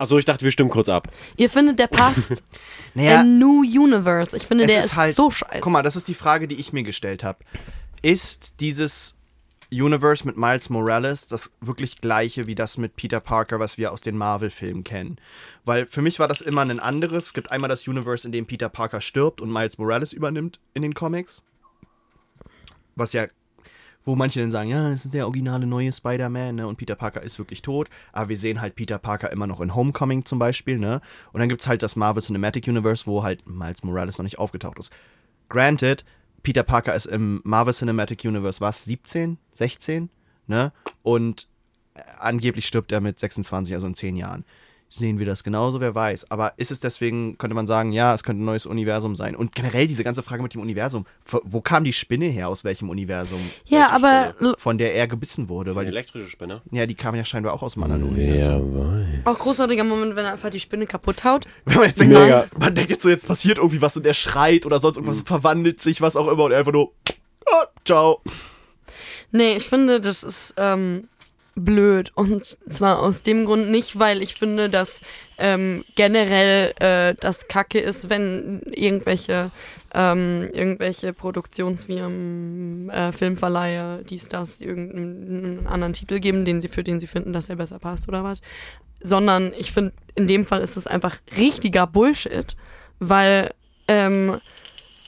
Achso, ich dachte, wir stimmen kurz ab. Ihr findet, der passt? *laughs* Naja, A New Universe. Ich finde, der ist ist, halt, so scheiße. Guck mal, das ist die Frage, die ich mir gestellt habe. Ist dieses Universe mit Miles Morales das wirklich gleiche wie das mit Peter Parker, was wir aus den Marvel-Filmen kennen? Weil für mich war das immer ein anderes. Es gibt einmal das Universe, in dem Peter Parker stirbt und Miles Morales übernimmt in den Comics. Was ja, wo manche dann sagen, ja, es ist der originale neue Spider-Man, ne? Und Peter Parker ist wirklich tot. Aber wir sehen halt Peter Parker immer noch in Homecoming zum Beispiel, ne? Und dann gibt es halt das Marvel Cinematic Universe, wo halt Miles Morales noch nicht aufgetaucht ist. Granted, Peter Parker ist im Marvel Cinematic Universe, was, 17, 16, ne? Und äh, angeblich stirbt er mit 26, also in 10 Jahren. Sehen wir das genauso, wer weiß. Aber ist es deswegen, könnte man sagen, ja, es könnte ein neues Universum sein. Und generell diese ganze Frage mit dem Universum. Wo- kam die Spinne her? Aus welchem Universum? Ja, aber Spinne? Von der er gebissen wurde. Weil, elektrische Spinne. ja, die kam ja scheinbar auch aus einem anderen Wer Universum. weiß. Auch großartiger Moment, wenn er einfach die Spinne kaputt haut. *laughs* Wenn man jetzt denkt, Mega. so, man denkt jetzt so, jetzt passiert irgendwie was und er schreit oder sonst irgendwas, verwandelt sich, was auch immer und er einfach nur, ah, ciao. Nee, ich finde, das ist ähm, blöd. Und zwar aus dem Grund nicht, weil ich finde, dass ähm, generell äh, das Kacke ist, wenn irgendwelche, ähm, irgendwelche Produktionsfirmen, äh, Filmverleihe, dies, das, irgendeinen anderen Titel geben, den sie, für den sie finden, dass er besser passt oder was. Sondern ich finde, in dem Fall ist es einfach richtiger Bullshit, weil ähm,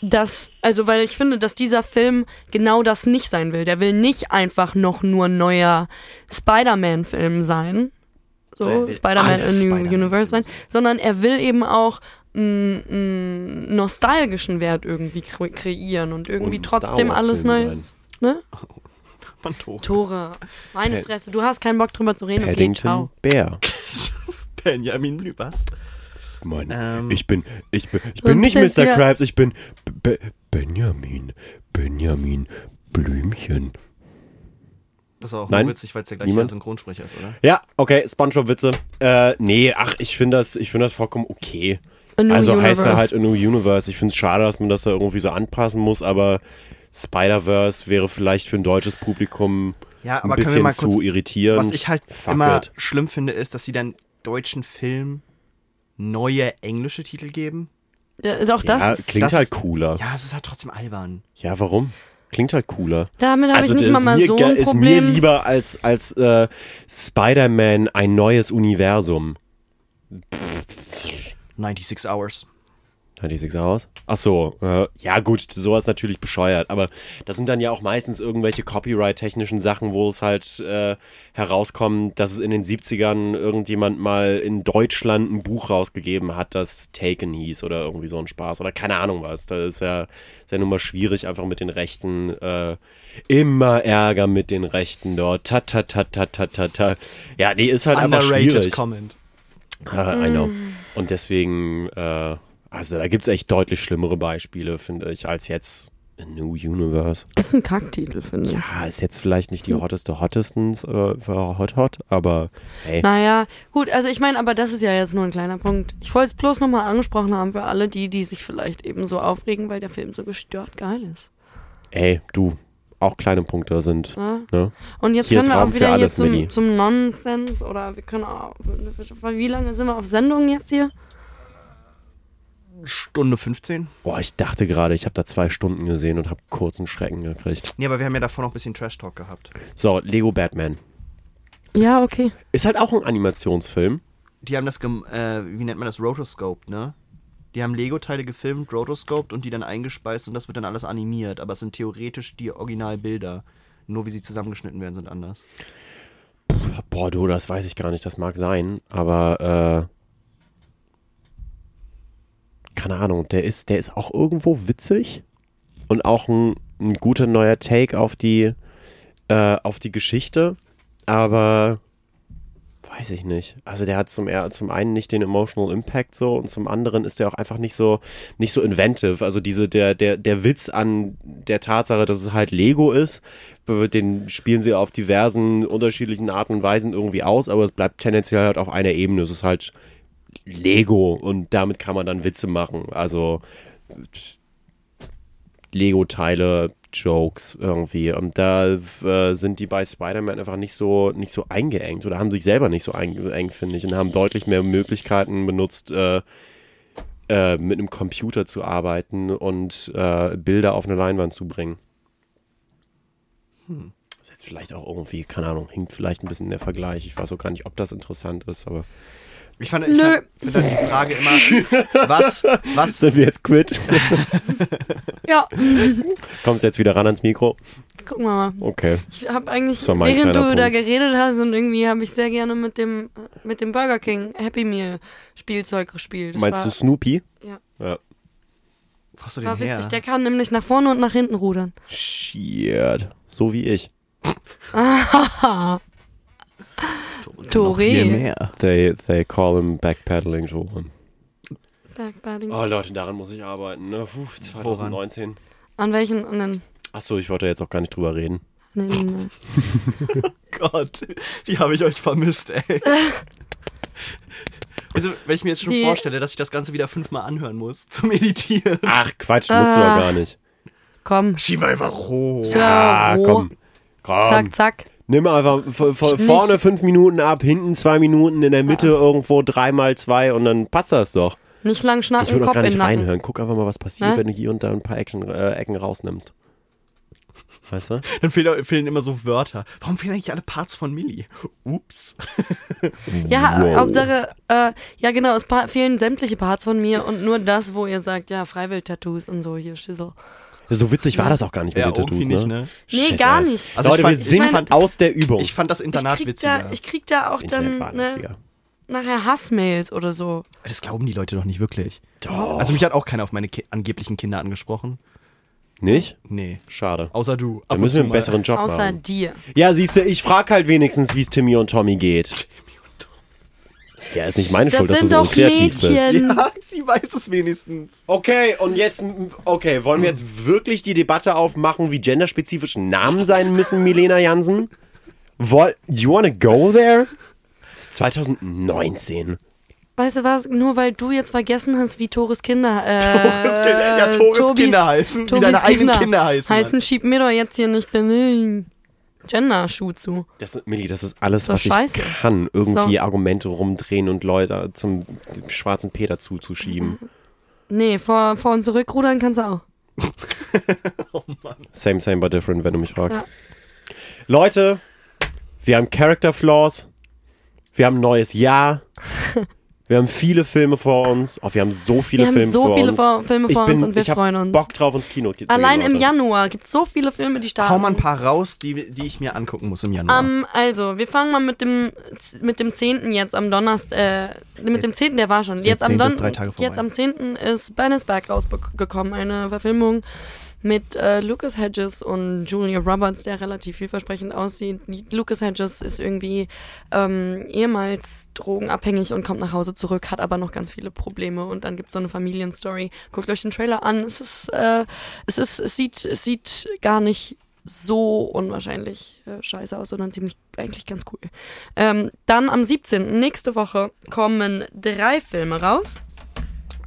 das, also weil ich finde, dass dieser Film genau das nicht sein will. Der will nicht einfach noch nur ein neuer Spider-Man-Film sein. So, So, will Spider-Man A New Spider-Man-Filme Universe sein, sondern er will eben auch einen, nostalgischen Wert irgendwie kre kreieren und irgendwie Und trotzdem alles Neues. Ne? *laughs* Man tot. Tore, meine Pad- Fresse, du hast keinen Bock drüber zu reden, okay, Paddington ciao. Bär. *laughs* Benjamin Lübers. Mann, Ähm, ich bin, ich bin, ich bin ein nicht Mr. Krabs, ich bin B B Benjamin, Benjamin Blümchen. Das ist auch Nein. nur witzig, weil es der gleiche Niemand? Synchronsprecher ist, oder? Ja, okay, Spongebob-Witze. Äh, nee, ach, ich finde das, ich finde das vollkommen okay. Also heißt er Universe. halt A New Universe. Ich finde es schade, dass man das da irgendwie so anpassen muss, aber Spider-Verse wäre vielleicht für ein deutsches Publikum Ja, ein aber wir bisschen mal kurz zu irritierend. Was ich halt Fuck immer it. schlimm finde, ist, dass sie dann deutschen Filmen neue englische Titel geben. Ja, doch, das ja, ist, klingt das halt ist- cooler. Ja, es ist halt trotzdem albern. Ja, warum? Klingt halt cooler. damit habe also ich nicht mal, ist mal mir, so ein ist mir Problem. lieber als, als äh, Spider-Man ein neues Universum. 96 Hours. Hat die sechs aus? Ach so, äh, ja gut, sowas natürlich bescheuert, aber das sind dann ja auch meistens irgendwelche Copyright-technischen Sachen, wo es halt äh, herauskommt, dass es in den 70ern irgendjemand mal in Deutschland ein Buch rausgegeben hat, das Taken hieß oder irgendwie so ein Spaß oder keine Ahnung was. Da ist ja, ist ja nun mal schwierig, einfach mit den Rechten, äh, immer Ärger mit den Rechten dort. Ta ta ta ta ta ta ta. Ja, nee, ist halt einfach schwierig. Comment. Ah, I know. Und deswegen, äh, also da gibt es echt deutlich schlimmere Beispiele, finde ich, als jetzt A New Universe. Das ist ein Kacktitel, finde ich. Ja, ist jetzt vielleicht nicht die hotteste Hottestens äh, für Hot Hot, aber hey. Naja, gut, also ich meine, aber das ist ja jetzt nur ein kleiner Punkt. Ich wollte es bloß nochmal angesprochen haben für alle die, die sich vielleicht eben so aufregen, weil der Film so gestört geil ist. Ey, du, auch kleine Punkte sind. Ja? Ne? Und jetzt Hier können wir Raum auch wieder hier alles, zum, Milli. zum Nonsens oder wir können auch. Wie lange sind wir auf Sendung jetzt hier? Stunde 15. Boah, ich dachte gerade, ich habe da zwei Stunden gesehen und habe kurzen Schrecken gekriegt. Nee, aber wir haben ja davor noch ein bisschen Trash-Talk gehabt. So, Lego Batman. Ja, okay. Ist halt auch ein Animationsfilm. Die haben das, gem äh, wie nennt man das, rotoscoped, ne? Die haben Lego-Teile gefilmt, rotoscoped und die dann eingespeist und das wird dann alles animiert. Aber es sind theoretisch die Originalbilder. Nur wie sie zusammengeschnitten werden, sind anders. Boah, du, das weiß ich gar nicht, das mag sein, aber äh, keine Ahnung, der ist, der ist auch irgendwo witzig und auch ein, ein guter neuer Take auf die, äh, auf die Geschichte, aber weiß ich nicht. Also der hat zum, zum einen nicht den emotional Impact so und zum anderen ist der auch einfach nicht so, nicht so inventive. Also diese, der, der, der Witz an der Tatsache, dass es halt Lego ist, den spielen sie auf diversen unterschiedlichen Arten und Weisen irgendwie aus, aber es bleibt tendenziell halt auf einer Ebene. Es ist halt Lego und damit kann man dann Witze machen. Also Lego-Teile, Jokes irgendwie. Und da äh, sind die bei Spider-Man einfach nicht so, nicht so eingeengt oder haben sich selber nicht so eingeengt, finde ich, und haben deutlich mehr Möglichkeiten benutzt, äh, äh, mit einem Computer zu arbeiten und äh, Bilder auf eine Leinwand zu bringen. Das ist jetzt vielleicht auch irgendwie, keine Ahnung, hinkt vielleicht ein bisschen der Vergleich. Ich weiß auch gar nicht, ob das interessant ist, aber. Ich fand, ich Nö. fand, finde dann die Frage immer, was, was, *laughs* Sind wir jetzt quit? *laughs* Ja, Kommst du jetzt wieder ran ans Mikro? gucken wir mal. Okay. Ich habe eigentlich, während du kleiner da Punkt. geredet hast und irgendwie habe ich sehr gerne mit dem, mit dem Burger King Happy Meal Spielzeug gespielt. Das Meinst war, du Snoopy? Ja. Ja. hast du den war her? witzig. Der kann nämlich nach vorne und nach hinten rudern. Shit. So wie ich. *laughs* Touré. mehr. They, they call him backpedaling Joram. Backbiting. Oh Leute, daran muss ich arbeiten, ne? Puh, 2019. An welchen anderen? Achso, ich wollte jetzt auch gar nicht drüber reden. Nee, nee, nee. Gott, wie habe ich euch vermisst, ey. Also, wenn ich mir jetzt schon Die- vorstelle, dass ich das Ganze wieder fünfmal anhören muss zum Editieren. Ach, Quatsch, musst du Ah. ja gar nicht. Komm. Schieb einfach hoch. Ja, roh. komm. Komm. Zack, zack. Nimm einfach Nicht- vorne fünf Minuten ab, hinten zwei Minuten, in der Mitte irgendwo drei mal zwei und dann passt das doch. Nicht lang Ich schnacken, will doch Kopf gar in nicht den Nacken. reinhören. Guck einfach mal, was passiert, Ne? wenn du hier und da ein paar Action, äh, Ecken rausnimmst. Weißt du? Dann fehlen, fehlen immer so Wörter. Warum fehlen eigentlich alle Parts von Millie? Ups. *laughs* Ja, Wow. Hauptsache, äh, ja genau, es fehlen sämtliche Parts von mir und nur das, wo ihr sagt, ja, Freiwild-Tattoos und so, hier, Schissel. So witzig war das auch gar nicht mit Ja, den Tattoos, nicht, ne? ne? Nee, Shit, gar ey. nicht. Also Leute, fand- wir sind fand- aus der Übung. Ich fand das Internat witziger. da, ich krieg da auch dann ne, nachher Hassmails oder so. das glauben die Leute doch nicht wirklich. Doch. Also mich hat auch keiner auf meine ki angeblichen Kinder angesprochen. Nicht? Nee. Schade. Außer du. Da müssen wir einen mal. besseren Job Außer machen. dir. Ja, siehst du, ich frag halt wenigstens, wie es Timmy und Tommy geht. *laughs* Ja, ist nicht meine Das Schuld, dass du sind so doch unkreativ bist. Mädchen. Ja, sie weiß es wenigstens. Okay, und jetzt, okay, wollen wir jetzt wirklich die Debatte aufmachen, wie genderspezifisch Namen sein müssen, Milena Jansen? Woll, you wanna go there? Es ist 2019. Weißt du was, nur weil du jetzt vergessen hast, wie Tores Kinder, äh, Tores Kinder- ja, Tores Tobis- Kinder heißen, wie Tobis deine eigenen Kinder heißen, Heißen, schieb mir doch jetzt hier nicht den Gender-Schuh zu. Das, Milli, das ist alles, So was scheiße. ich kann. Irgendwie So. Argumente rumdrehen und Leute zum schwarzen Peter zuzuschieben. *laughs* Nee, vor, vor und zurückrudern kannst du auch. *laughs* Same, same, but different, wenn du mich fragst. Ja. Leute, wir haben Character Flaws. Wir haben ein neues Jahr. *laughs* Wir haben viele Filme vor uns. Oh, wir haben so viele Wir haben Filme so vor viele uns. vor, Filme vor bin, uns und wir ich freuen uns. Bock drauf, ins Kino zu gehen, Allein im. Januar gibt es so viele Filme, die starten. Hau mal ein paar raus, die, die ich mir angucken muss im Januar. Ähm, also, wir fangen mal mit dem, mit dem 10. jetzt am Donnerstag, äh, mit dem 10. der war schon. Jetzt am, 10. ist Don drei Tage vorbei. jetzt am 10. ist Bannisberg rausgekommen, eine Verfilmung mit äh, Lucas Hedges und Julia Roberts, der relativ vielversprechend aussieht. Lucas Hedges ist irgendwie ähm, ehemals drogenabhängig und kommt nach Hause zurück, hat aber noch ganz viele Probleme und dann gibt es so eine Familienstory. Guckt euch den Trailer an. Es ist, äh, es ist, es sieht, es sieht gar nicht so unwahrscheinlich äh, scheiße aus, sondern ziemlich eigentlich ganz cool. Ähm, dann am 17. nächste Woche kommen drei Filme raus.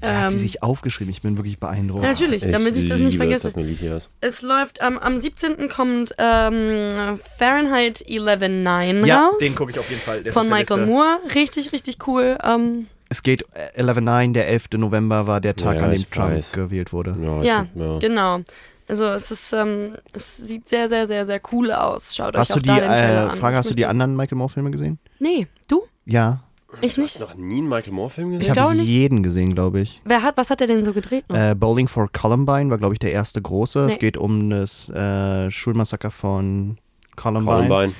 Da hat sie Ähm, sich aufgeschrieben. Ich bin wirklich beeindruckt. ja, natürlich, damit ich das nicht vergesse. Ist. Es läuft am am 17. kommt ähm, Fahrenheit 11.9 Ja, raus. den gucke ich auf jeden Fall. Der von Michael Liste. Moore. Richtig, richtig cool. Ähm, Es geht äh, 11.9, der 11. November war der Tag, Ja, an dem Trump weiß. gewählt wurde. Ja, ja, ich, ja. genau. Also es ist, ähm, es sieht sehr, sehr, sehr, sehr cool aus. Schaut Hast euch du auch die, da den Trailer äh, an. Frage, hast du die anderen Michael Moore-Filme gesehen? Nee, du? Ja. Ich nicht. noch nie einen Michael Moore-Film Ich gesehen? glaube habe nicht. jeden gesehen, glaube ich. Wer hat, was hat er denn so gedreht? Äh, Bowling for Columbine war, glaube ich, der erste große. Es Nee. geht um das äh, Schulmassaker von Columbine. Columbine.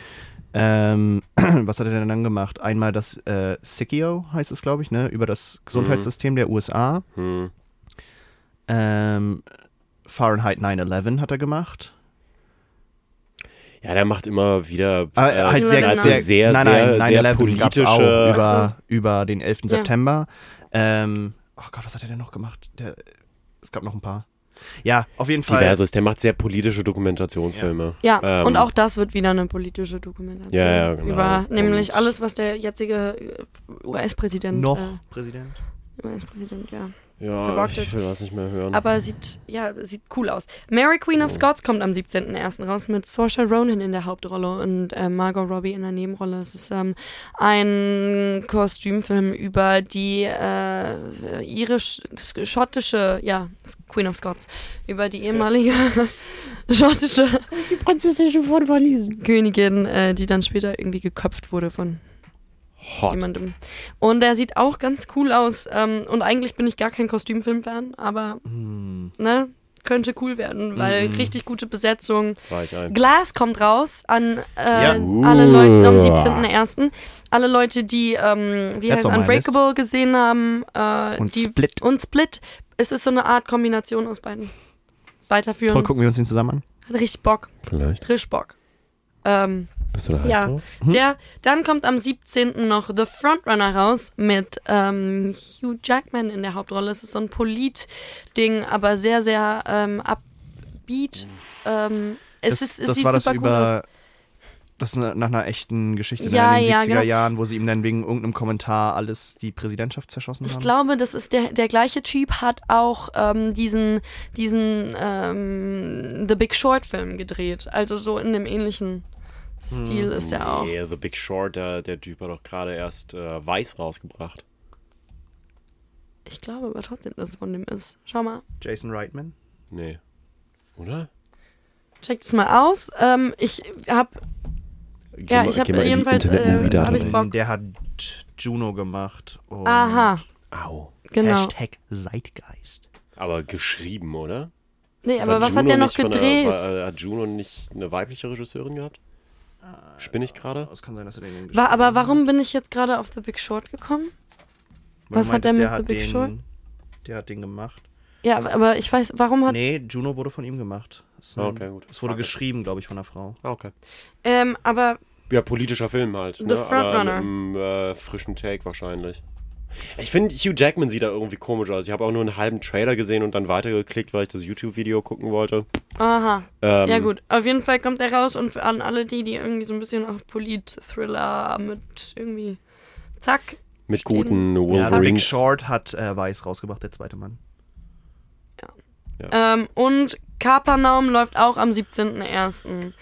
Ähm, *clears throat* was hat er denn dann gemacht? Einmal das äh, Sickio, heißt es, glaube ich, ne? über das Gesundheitssystem der USA. Hm. Ähm, Fahrenheit 9-11 hat er gemacht. Ja, der macht immer wieder Aber äh, halt sehr, also sehr, sehr, nein, sehr, nein, sehr 9/11 gab's politische. auch über, über den 11. Ja. September. Ähm, oh Gott, was hat er denn noch gemacht? Der, es gab noch ein paar. Ja, auf jeden Fall. Diverses. Der macht sehr politische Dokumentationsfilme. ja, ähm, und auch das wird wieder eine politische Dokumentation. Ja, ja, genau. Über Und- nämlich alles, was der jetzige äh, US-Präsident. noch Äh, Präsident. US-Präsident, ja. Ja, verrockt ich will das nicht mehr hören. Aber sieht, ja, sieht cool aus. Mary Queen of Scots kommt am 17.01. raus mit Saoirse Ronan in der Hauptrolle und äh, Margot Robbie in der Nebenrolle. Es ist ähm, ein Kostümfilm über die äh, irisch, schottische, ja, Queen of Scots, über die ehemalige *laughs* schottische die Prinzessin von Verliesen. Königin, äh, die dann später irgendwie geköpft wurde von Hot. jemandem. Und der sieht auch ganz cool aus. Ähm, und eigentlich bin ich gar kein Kostümfilm-Fan, aber Hm. ne, könnte cool werden, weil Mhm. richtig gute Besetzung. Glass kommt raus an äh, Ja. alle Leute am Uh. 17.01. Alle Leute, die, ähm, wie Jetzt heißt Unbreakable gesehen haben. Äh, Und die, Split. Und Split. Es ist so eine Art Kombination aus beiden. Weiterführen. Toll, gucken wir uns den zusammen an. Hat richtig Bock. Vielleicht. Richtig Bock. Ähm, Bist du da heiß Ja, drauf? der, dann kommt am 17. noch The Frontrunner raus mit ähm, Hugh Jackman in der Hauptrolle. Es ist so ein Polit-Ding, aber sehr, sehr ähm, upbeat. Ähm, es, das, ist, es das sieht war das super über. cool aus. Das ist nach einer echten Geschichte Ja, in den ja, 70er genau. Jahren, wo sie ihm dann wegen irgendeinem Kommentar alles die Präsidentschaft zerschossen Ich haben. glaube, das ist der, der gleiche Typ, hat auch ähm, diesen, diesen ähm, The Big Short Film gedreht. Also so in dem ähnlichen Stil ist er auch. Nee, The Big Short, der, der Typ hat doch gerade erst äh, Weiß rausgebracht. Ich glaube aber trotzdem, dass es von dem ist. Schau mal. Jason Reitman. Nee. Oder? Checkt es mal aus. Ähm, ich habe Geh Ja, mal- ich hab jedenfalls, äh, da hab ich. Bock. Der hat Juno gemacht. Und Aha, Au. genau. Hashtag Zeitgeist. Aber geschrieben, oder? Nee, aber War was hat Juno der noch gedreht? Der, war, hat Juno nicht eine weibliche Regisseurin gehabt? Spinne ich gerade? Es kann sein, dass er den War, aber warum hat. bin ich jetzt gerade auf The Big Short gekommen? Weil was du hat der meintest, mit The Big den, Short? Der hat den gemacht. Ja, aber- ich weiß, warum hat. Nee, Juno wurde von ihm gemacht. Ein- Okay, gut. Es wurde Fuck it. geschrieben, glaube ich, von einer Frau. Ah, okay. Ähm, aber Ja, politischer Film halt. The Ne? Frontrunner. Aber mit einem äh, frischen Take wahrscheinlich. Ich finde, Hugh Jackman sieht da irgendwie komisch aus. Ich habe auch nur einen halben Trailer gesehen und dann weitergeklickt, weil ich das YouTube-Video gucken wollte. aha. Ähm, Ja gut, auf jeden Fall kommt er raus und für an alle die, die irgendwie so ein bisschen auf Polit-Thriller mit irgendwie zack. Mit stehen. guten Ja, Big Wolverines. Short hat äh, Weiß rausgebracht, der zweite Mann. Ähm, und Kapernaum läuft auch am 17.01.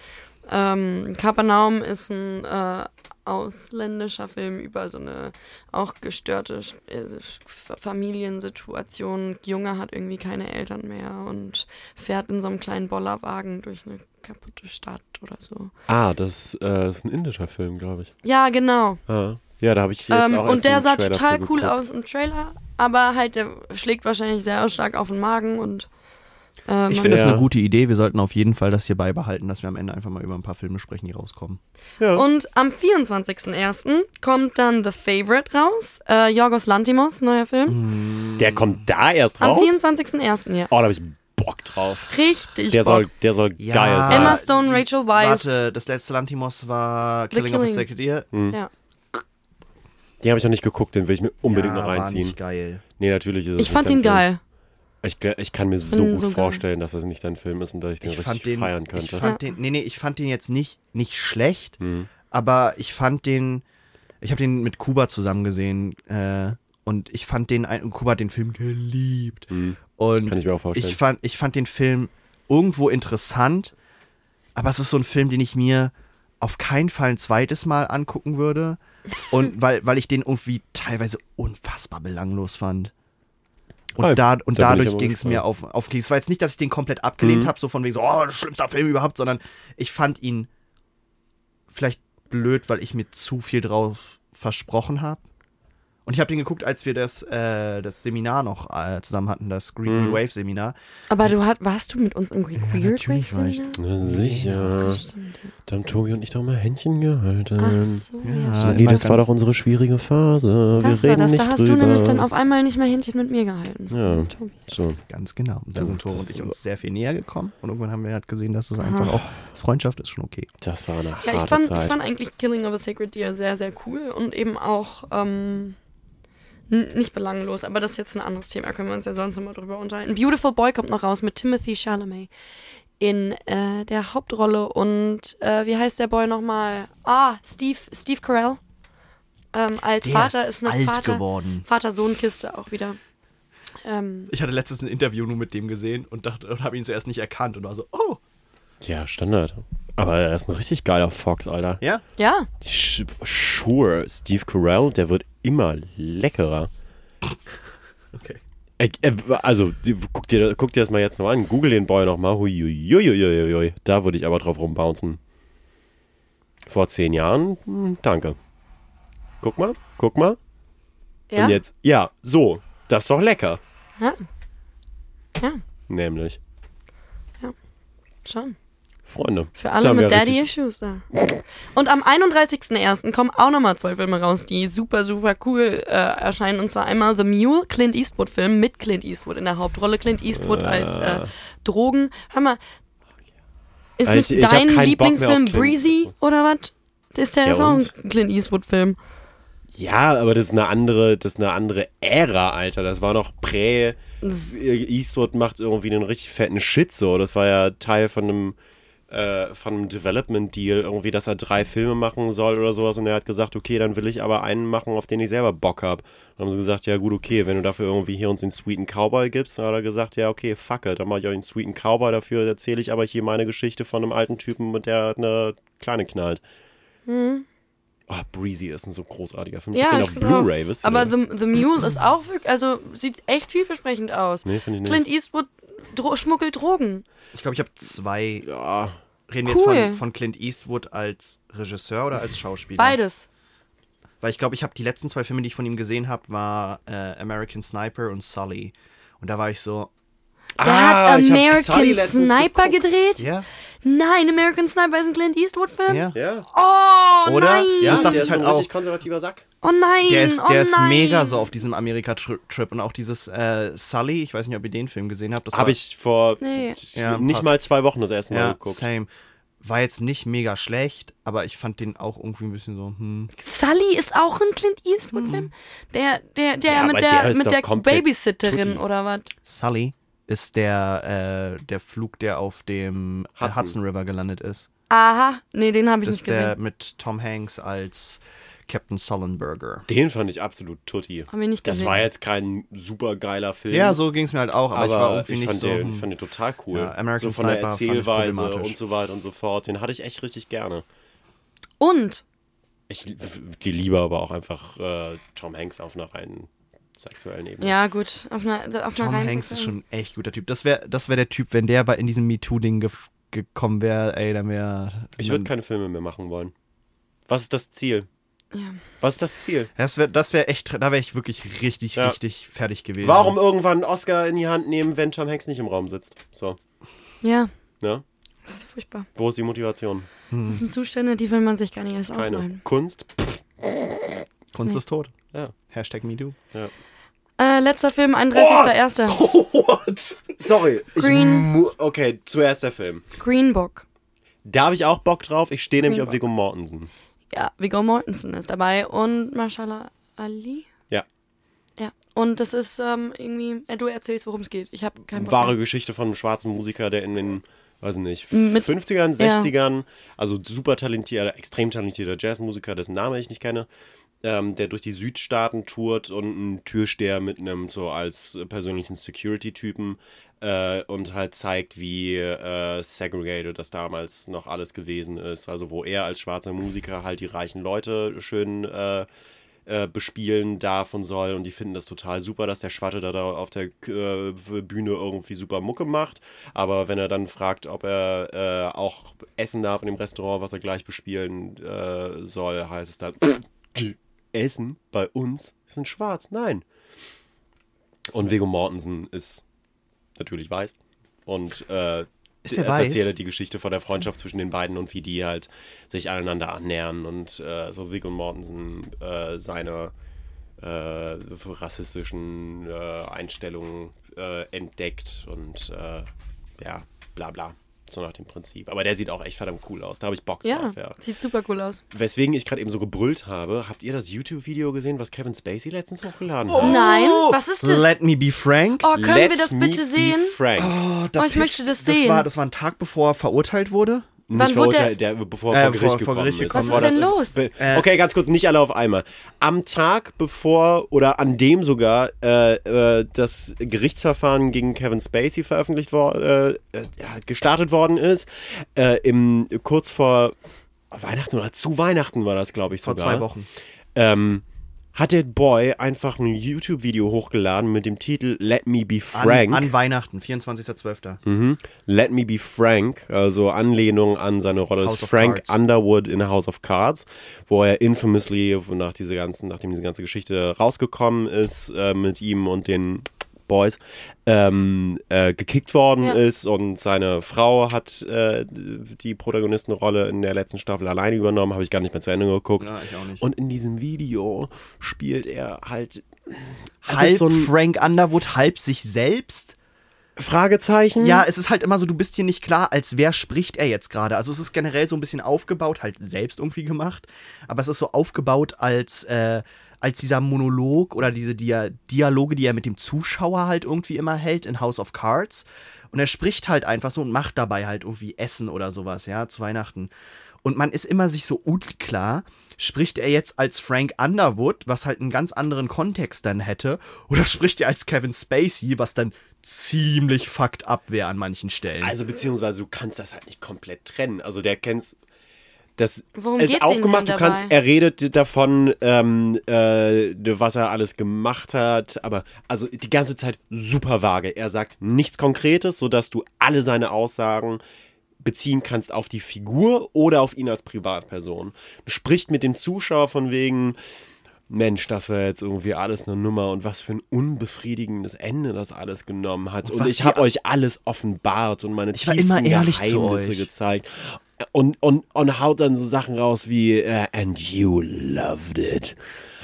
Ähm, Kapernaum ist ein äh, ausländischer Film über so eine auch gestörte F- Familiensituation. Junge hat irgendwie keine Eltern mehr und fährt in so einem kleinen Bollerwagen durch eine kaputte Stadt oder so. ah, das äh, ist ein indischer Film, glaube ich. Ja, genau. Ah. Ja, da habe ich jetzt Ähm, auch und der sah Trailer total cool aus im Trailer, aber halt der schlägt wahrscheinlich sehr stark auf den Magen und äh, Ich finde das Ja. eine gute Idee. Wir sollten auf jeden Fall das hier beibehalten, dass wir am Ende einfach mal über ein paar Filme sprechen, die rauskommen. Ja. Und am 24.01. kommt dann The Favorite raus. Äh, Yorgos Lantimos, neuer Film. der kommt da erst Am raus? 24.01. ja. Oh, da habe ich Bock drauf. Richtig Der Bock. soll, der soll Ja. geil sein. Emma Stone, Rachel Weisz. Warte, das letzte Lantimos war The Killing, of a Killing. Sacred Deer. Ja. Den habe ich noch nicht geguckt, den will ich mir unbedingt ja, noch War reinziehen. nicht geil. Nee, natürlich ist es Ich fand ihn Film. geil. Ich, ich kann mir so ihn gut so geil. vorstellen, dass das nicht dein Film ist und dass ich den Ich richtig fand den, feiern ich könnte. fand den, nee, nee, ich fand den jetzt nicht, nicht schlecht, Mhm. aber ich fand den, ich habe den mit Kuba zusammen gesehen äh, und ich fand den, und Kuba hat den Film geliebt. Mhm. Und Kann ich mir auch vorstellen. ich fand, ich fand den Film irgendwo interessant, aber es ist so ein Film, den ich mir auf keinen Fall ein zweites Mal angucken würde. Und *laughs* weil, weil ich den irgendwie teilweise unfassbar belanglos fand. Und, Ah, da, und da dadurch ging es mir auf, auf Es war jetzt nicht, dass ich den komplett abgelehnt Mhm. habe, so von wegen so, oh, das schlimmste Film überhaupt, sondern ich fand ihn vielleicht blöd, weil ich mir zu viel drauf versprochen habe. Und ich habe den geguckt, als wir das, äh, das Seminar noch äh, zusammen hatten, das Green Mhm. Wave Seminar. Aber du hat, warst du mit uns im Weird natürlich Race war ich. Seminar? Na sicher. Stimmt. Da haben Tobi und ich doch mal Händchen gehalten. Ach so, ja. Ja, das war doch unsere schwierige Phase. Das Wir war reden das. nicht Da hast drüber. du nämlich dann auf einmal nicht mehr Händchen mit mir gehalten. So, Ja. Tobi. So. Ganz genau. Da sind das- und ich uns sehr viel näher gekommen. Und irgendwann haben wir halt gesehen, dass es einfach auch Freundschaft ist schon okay. Das war eine Ja, ich harte fand, Zeit. ich fand eigentlich Killing of a Sacred Deer sehr, sehr cool und eben auch ähm, nicht belanglos, aber das ist jetzt ein anderes Thema, können wir uns ja sonst nochmal drüber unterhalten. Beautiful Boy kommt noch raus mit Timothy Chalamet in äh, der Hauptrolle und äh, wie heißt der Boy nochmal? Ah, Steve, Steve Carell. Ähm, als Vater ist, eine alt Vater, geworden. Vater-Sohn-Kiste auch wieder. Ähm, Ich hatte letztens ein Interview nur mit dem gesehen und dachte und habe ihn zuerst nicht erkannt und war so, oh, Ja, Standard. Aber er ist ein richtig geiler Fox, Alter. ja. ja, Sure, Steve Carell, der wird immer leckerer. *laughs* Okay. Äh, äh, Also, guck dir, guck dir das mal jetzt noch an. Google den Boy nochmal. Huiuiuiuiui. Da würde ich aber drauf rumbouncen. Vor zehn Jahren, hm, danke. Guck mal, guck mal. ja, Und jetzt, ja, so. Das ist doch lecker. ja, ja, Nämlich. schon. Freunde. Für alle mit wir Daddy richtig- Issues da. Und am 31.01. kommen auch nochmal zwei Filme raus, die super, super cool äh, erscheinen. Und zwar einmal The Mule, Clint Eastwood-Film mit Clint Eastwood in der Hauptrolle. Clint Eastwood als äh, Drogen. Hör mal, Ist Also nicht ich- ich dein Lieblingsfilm Breezy oder was? Ist der Ja, auch ein? Clint Eastwood-Film. Ja, aber das ist eine andere, das ist eine andere Ära, Alter. Das war noch prä Eastwood macht irgendwie einen richtig fetten Shit so. Das war ja Teil von einem äh, von einem Development Deal, irgendwie, dass er drei Filme machen soll oder sowas und er hat gesagt, okay, dann will ich aber einen machen, auf den ich selber Bock hab. Dann haben sie gesagt, ja gut, okay, wenn du dafür irgendwie hier uns den Sweeten Cowboy gibst, dann hat er gesagt, ja okay, fuck it, dann mach ich euch den Sweeten Cowboy, dafür erzähle ich aber hier meine Geschichte von einem alten Typen, mit der eine Kleine knallt. Oh, Breezy ist ein so großartiger Film. Ich Ja, hab den ich auf find auch. Blu-ray, wisst ihr Aber? The, The Mule ist auch wirklich, also sieht echt vielversprechend aus. Nee, finde ich nicht. Clint Eastwood dro schmuggelt Drogen. Ich glaube, ich habe zwei. Ja, Reden wir Cool. jetzt von, von Clint Eastwood als Regisseur oder als Schauspieler? Beides. Weil ich glaube, ich habe die letzten zwei Filme, die ich von ihm gesehen habe, war äh, American Sniper und Sully. Und da war ich so, Der Ah, hat American Sniper gedreht? ja, Nein, American Sniper ist ein Clint Eastwood-Film? ja. Ja. Oh, Oder? nein. Ja, das dachte ich ist halt so ein auch. richtig konservativer Sack. Oh nein. Der ist, oh der ist nein. mega so auf diesem Amerika-Trip und auch dieses äh, Sully, ich weiß nicht, ob ihr den Film gesehen habt. Das Habe ich vor Nee. Ja, nicht mal zwei Wochen das erste Mal ja, geguckt. same. War jetzt nicht mega schlecht, aber ich fand den auch irgendwie ein bisschen so, hm. Sully ist auch ein Clint Eastwood-Film? Der, der, der Ja, mit der, der mit der Babysitterin tutti. oder was? Sully ist der, äh, der Flug, der auf dem Hudson, Hudson. Hudson River gelandet ist. Aha, nee, den habe ich Das nicht ist der gesehen. mit Tom Hanks als Captain Sullenberger. Den fand ich absolut tutti. Hab ich nicht Das gesehen. war jetzt kein super geiler Film. Ja, so ging es mir halt auch, aber, aber ich war irgendwie ich nicht fand, so. den, ich fand den total cool. Ja, American so von der Sniper ich Erzählweise und so weiter und so fort. Den hatte ich echt richtig gerne. Und Ich liebe aber auch einfach äh, Tom Hanks auf einer rein sexuellen Ebene. Ja, gut. Auf einer, auf einer Tom reinen Hanks ist schon ein echt guter Typ. Das wäre das wär der Typ, wenn der bei in diesem MeToo-Ding ge gekommen wäre, ey, dann wäre. Ich würde keine Filme mehr machen wollen. Was ist das Ziel? Ja. Was ist das Ziel? Das wäre das wär echt, da wäre ich wirklich richtig, Ja. richtig fertig gewesen. Warum irgendwann einen Oscar in die Hand nehmen, wenn Tom Hanks nicht im Raum sitzt? So, Ja, ne? das ist furchtbar. Wo ist die Motivation? Das sind Zustände, die will man sich gar nicht erst Keine. ausmalen. Kunst? Pff, Kunst ist tot. ja. Hashtag MeToo. Äh, letzter Film, 31.01. *laughs* What? Sorry. Green. mu- okay, zuerst der Film. Green Book. Da habe ich auch Bock drauf. Ich stehe nämlich auf Viggo Mortensen. Ja, Viggo Mortensen ist dabei und Mashallah Ali. Ja. Ja, und das ist ähm, irgendwie, äh, du erzählst, worum es geht. Ich habe keinen Bock Wahre mehr. Geschichte von einem schwarzen Musiker, der in den, weiß nicht, Mit- 50ern, ja. 60ern, also super talentierter, extrem talentierter Jazzmusiker, dessen Name ich nicht kenne, ähm, der durch die Südstaaten tourt und ein Türsteher mitnimmt, so als persönlichen Security-Typen äh, und halt zeigt, wie äh, segregated das damals noch alles gewesen ist. Also wo er als schwarzer Musiker halt die reichen Leute schön äh, äh, bespielen darf und soll und die finden das total super, dass der Schwatte da, da auf der äh, Bühne irgendwie super Mucke macht. Aber wenn er dann fragt, ob er äh, auch essen darf in dem Restaurant, was er gleich bespielen äh, soll, heißt es dann, *tsk* Essen bei uns sind schwarz. Nein. Und Viggo Mortensen ist natürlich weiß. Und äh, Ist der es weiß? erzählt die Geschichte von der Freundschaft zwischen den beiden und wie die halt sich aneinander annähern und äh, so Viggo Mortensen äh, seine äh, rassistischen äh, Einstellungen äh, entdeckt und ja, bla bla. So nach dem Prinzip. Aber der sieht auch echt verdammt cool aus. Da habe ich Bock Ja, drauf, ja. sieht super cool aus. Weswegen ich gerade eben so gebrüllt habe, habt ihr das YouTube-Video gesehen, was Kevin Spacey letztens hochgeladen Oh. hat? Nein, was ist das? Let me be frank. oh, können Let wir das bitte be sehen? Frank. Oh, da Oh, ich pitcht- möchte das Das sehen. war, das war ein Tag, bevor er verurteilt wurde. Nicht Wann wurde verurteilt, der, bevor Äh, er vor Gericht vor- vor gekommen Gericht ist. gekommen Bevor Was ist denn los? Äh, okay, ganz kurz, nicht alle auf einmal. Am Tag bevor oder an dem sogar äh, äh, das Gerichtsverfahren gegen Kevin Spacey veröffentlicht worden, äh, äh, gestartet worden ist, äh, im, kurz vor Weihnachten oder zu Weihnachten war das, glaube ich, Vor sogar. zwei Wochen. Ähm, hat der Boy einfach ein YouTube-Video hochgeladen mit dem Titel Let Me Be An, Frank. an Weihnachten, 24.12. Mhm. Let Me Be Frank, also Anlehnung an seine Rolle als House of Frank. Underwood in House of Cards, wo er infamously, nach diese ganzen, nachdem diese ganze Geschichte rausgekommen ist, äh, mit ihm und den Boys, ähm, äh, gekickt worden Ja. ist und seine Frau hat äh, die Protagonistenrolle in der letzten Staffel alleine übernommen, habe ich gar nicht mehr zu Ende geguckt. Ja, ich auch nicht. Und in diesem Video spielt er halt. halb ist so ein- Frank Underwood, halb sich selbst. Fragezeichen. Ja, es ist halt immer so, du bist dir nicht klar, als wer spricht er jetzt gerade. Also es ist generell so ein bisschen aufgebaut, halt selbst irgendwie gemacht, aber es ist so aufgebaut als, äh, als dieser Monolog oder diese Dia Dialoge, die er mit dem Zuschauer halt irgendwie immer hält in House of Cards. Und er spricht halt einfach so und macht dabei halt irgendwie Essen oder sowas, ja, zu Weihnachten. Und man ist immer sich so unklar, spricht er jetzt als Frank Underwood, was halt einen ganz anderen Kontext dann hätte, oder spricht er als Kevin Spacey, was dann ziemlich fucked up wäre an manchen Stellen. Also beziehungsweise du kannst das halt nicht komplett trennen. Also der kennst das Worum ist aufgemacht. Du kannst, er redet davon, ähm, äh, was er alles gemacht hat, aber also die ganze Zeit super vage. Er sagt nichts Konkretes, sodass du alle seine Aussagen beziehen kannst auf die Figur oder auf ihn als Privatperson. Du sprichst mit dem Zuschauer von wegen, Mensch, das war jetzt irgendwie alles eine Nummer und was für ein unbefriedigendes Ende das alles genommen hat. Und, was ich habe euch alles offenbart und meine Ich war tiefsten immer ehrlich zu Geheimnisse euch. gezeigt. Und, und, und haut dann so Sachen raus wie äh, And you loved it.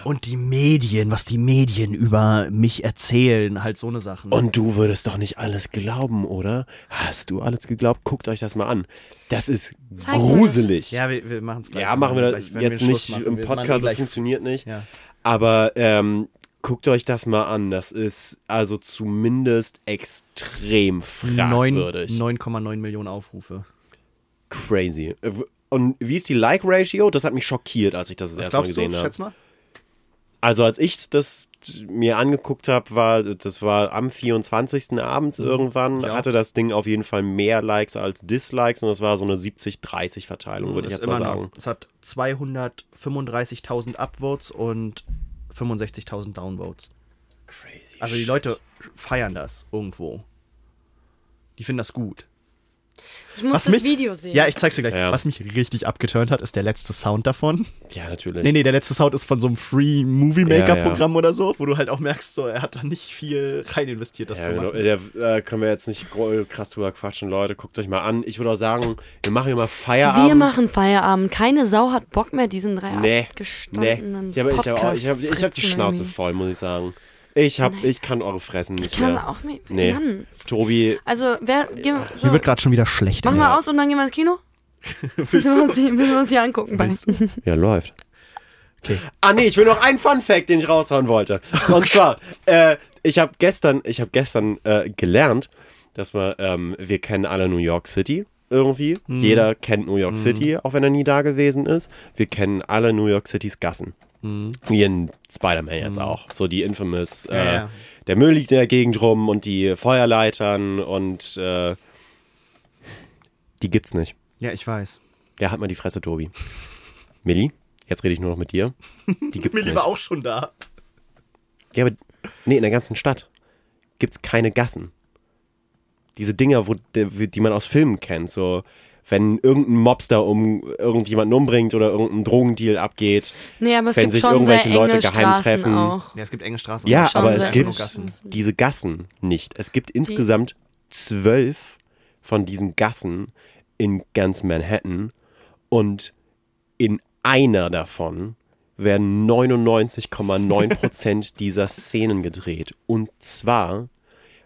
Und die Medien, was die Medien über mich erzählen, halt so eine Sachen. Und du würdest doch nicht alles glauben, oder? Hast du alles geglaubt? Guckt euch das mal an. Das ist Zeig gruselig. ja, wir, wir machen es gleich. Ja, machen wir das Gleich, jetzt nicht machen. im Podcast, das funktioniert nicht. Ja. Aber ähm, guckt euch das mal an. Das ist also zumindest extrem Neun- fragwürdig. 9,9 Millionen Aufrufe. Crazy. Und wie ist die Like-Ratio? Das hat mich schockiert, als ich das das Was erste Mal glaubst du? gesehen habe. Schätz mal. Also als ich das mir angeguckt habe, war das war am 24. abends irgendwann, Mhm. ich auch. hatte das Ding auf jeden Fall mehr Likes als Dislikes und das war so eine 70-30 Verteilung, würde ich jetzt mal sagen. noch. Es hat 235.000 Upvotes und 65.000 Downvotes. Crazy. Also die shit. Leute feiern das irgendwo. Die finden das gut. Ich muss Was das mich- Video sehen. Ja, ich zeig's dir gleich. Ja. Was mich richtig abgeturnt hat, ist der letzte Sound davon. Ja, natürlich. Nee, nee, der letzte Sound ist von so einem Free Movie Maker Ja, Programm oder so, wo du halt auch merkst, so, er hat da nicht viel rein investiert, das Ja, zu genau. machen. Der, äh, können wir jetzt nicht krass drüber quatschen, Leute. Guckt euch mal an. Ich würde auch sagen, wir machen hier mal Feierabend. Wir machen Feierabend. Keine Sau hat Bock mehr, diesen drei Nee, nee. abgestandenen Ich habe ich hab, ich hab, ich hab die Schnauze irgendwie. voll, muss ich sagen. Ich, hab, ich kann eure Fressen nicht Ich kann mehr. auch mit. Nee. Mann. Tobi, Also, wer. Geh, mal- so, Mir wird gerade schon wieder schlecht. machen ey. wir aus und dann gehen wir ins Kino? *laughs* müssen, wir uns die, müssen wir uns die angucken. *laughs* Ja, läuft. Okay. Ah nee, ich will noch einen Fun Fact, den ich raushauen wollte. Und zwar, äh, ich habe gestern, ich habe gestern äh, gelernt, dass wir, ähm, wir kennen alle New York City irgendwie. Jeder kennt New York City, auch wenn er nie da gewesen ist. Wir kennen alle New York Citys Gassen. Wie in Spider-Man jetzt auch. So die infamous, äh, Ja, ja. der Müll liegt in der Gegend rum und die Feuerleitern und äh, die gibt's nicht. Ja, ich weiß. Der hat mal die Fresse, Tobi. Milli, jetzt rede ich nur noch mit dir. Die gibt's *laughs* Milli nicht. war auch schon da. Ja, aber nee, in der ganzen Stadt gibt's keine Gassen. Diese Dinger, wo, die die man aus Filmen kennt, so wenn irgendein Mobster um irgendjemanden umbringt oder irgendein Drogendeal abgeht. Nee, aber es Wenn gibt sich schon sehr irgendwelche Leute enge geheim Straßen treffen. auch. Ja, es gibt enge Straßen. Ja, schon aber sehr es gibt Straßen. diese Gassen nicht. Es gibt insgesamt zwölf von diesen Gassen in ganz Manhattan und in einer davon werden 99,9% *laughs* dieser Szenen gedreht. Und zwar,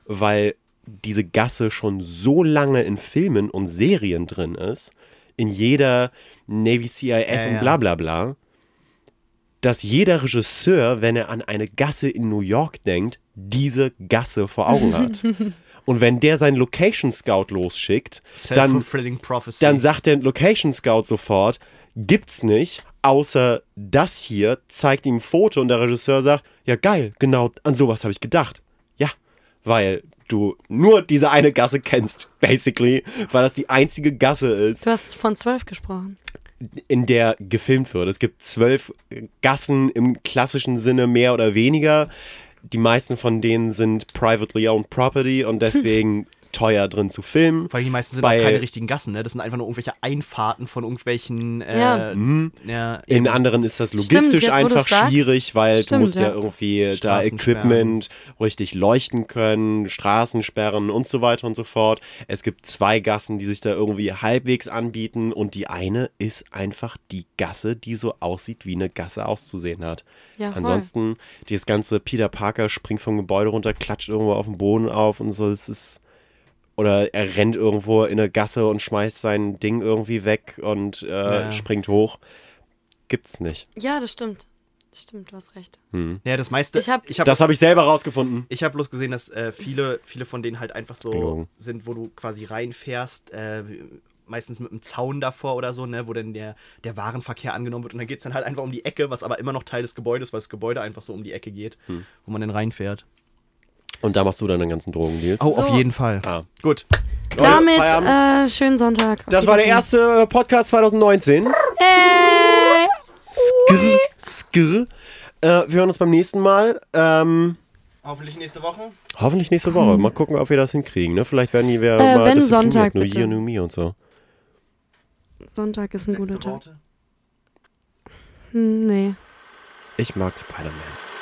weil diese Gasse schon so lange in Filmen und Serien drin ist, in jeder Navy CIS Ja, und bla bla bla, dass jeder Regisseur, wenn er an eine Gasse in New York denkt, diese Gasse vor Augen *laughs* hat. Und wenn der seinen Location Scout losschickt, dann, dann sagt der Location Scout sofort, gibt's nicht, außer das hier, zeigt ihm ein Foto und der Regisseur sagt, ja geil, genau an sowas habe ich gedacht. Ja, weil du nur diese eine Gasse kennst, basically, weil das die einzige Gasse ist, Du hast von zwölf gesprochen. in der gefilmt wird. Es gibt zwölf Gassen im klassischen Sinne mehr oder weniger. Die meisten von denen sind privately owned property und deswegen *laughs* teuer drin zu filmen. Weil die meisten sind Bei- auch keine richtigen Gassen, ne? Das sind einfach nur irgendwelche Einfahrten von irgendwelchen. Äh, Ja. ja. In anderen ist das Stimmt, logistisch jetzt, wo du's einfach sagst. schwierig, weil Stimmt, du musst ja, ja. irgendwie da Equipment richtig leuchten können, Straßen sperren und so weiter und so fort. Es gibt zwei Gassen, die sich da irgendwie halbwegs anbieten und die eine ist einfach die Gasse, die so aussieht, wie eine Gasse auszusehen hat. Ja, voll. Ansonsten, dieses ganze Peter Parker springt vom Gebäude runter, klatscht irgendwo auf den Boden auf und so, es ist Oder er rennt irgendwo in eine Gasse und schmeißt sein Ding irgendwie weg und äh, Ja. springt hoch. Gibt's nicht. Ja, das stimmt. Das stimmt, du hast recht. Ja, das meiste. Ich hab- ich hab Das habe ich selber rausgefunden. Ich habe bloß gesehen, dass äh, viele, viele von denen halt einfach so Gelogen. sind, wo du quasi reinfährst, äh, meistens mit einem Zaun davor oder so, ne, wo dann der, der Warenverkehr angenommen wird und dann geht es dann halt einfach um die Ecke, was aber immer noch Teil des Gebäudes, weil das Gebäude einfach so um die Ecke geht, Hm. wo man dann reinfährt. Und da machst du dann den ganzen Drogendeals. Oh, So. auf jeden Fall. Ah. Gut. Leute, Damit äh, schönen Sonntag. Auf das war der erste äh, Podcast 2019. Hey! Skr, skr. Äh, wir hören uns beim nächsten Mal. Ähm, Hoffentlich nächste Woche. hoffentlich nächste Woche. Mal gucken, ob wir das hinkriegen. Ne? Vielleicht werden die wir Äh, mal wenn diszipliniert. Sonntag, Nur bitte. you, nur me und so. Sonntag ist ein guter Tag. Worte. Hm, nee. Ich mag Spider-Man.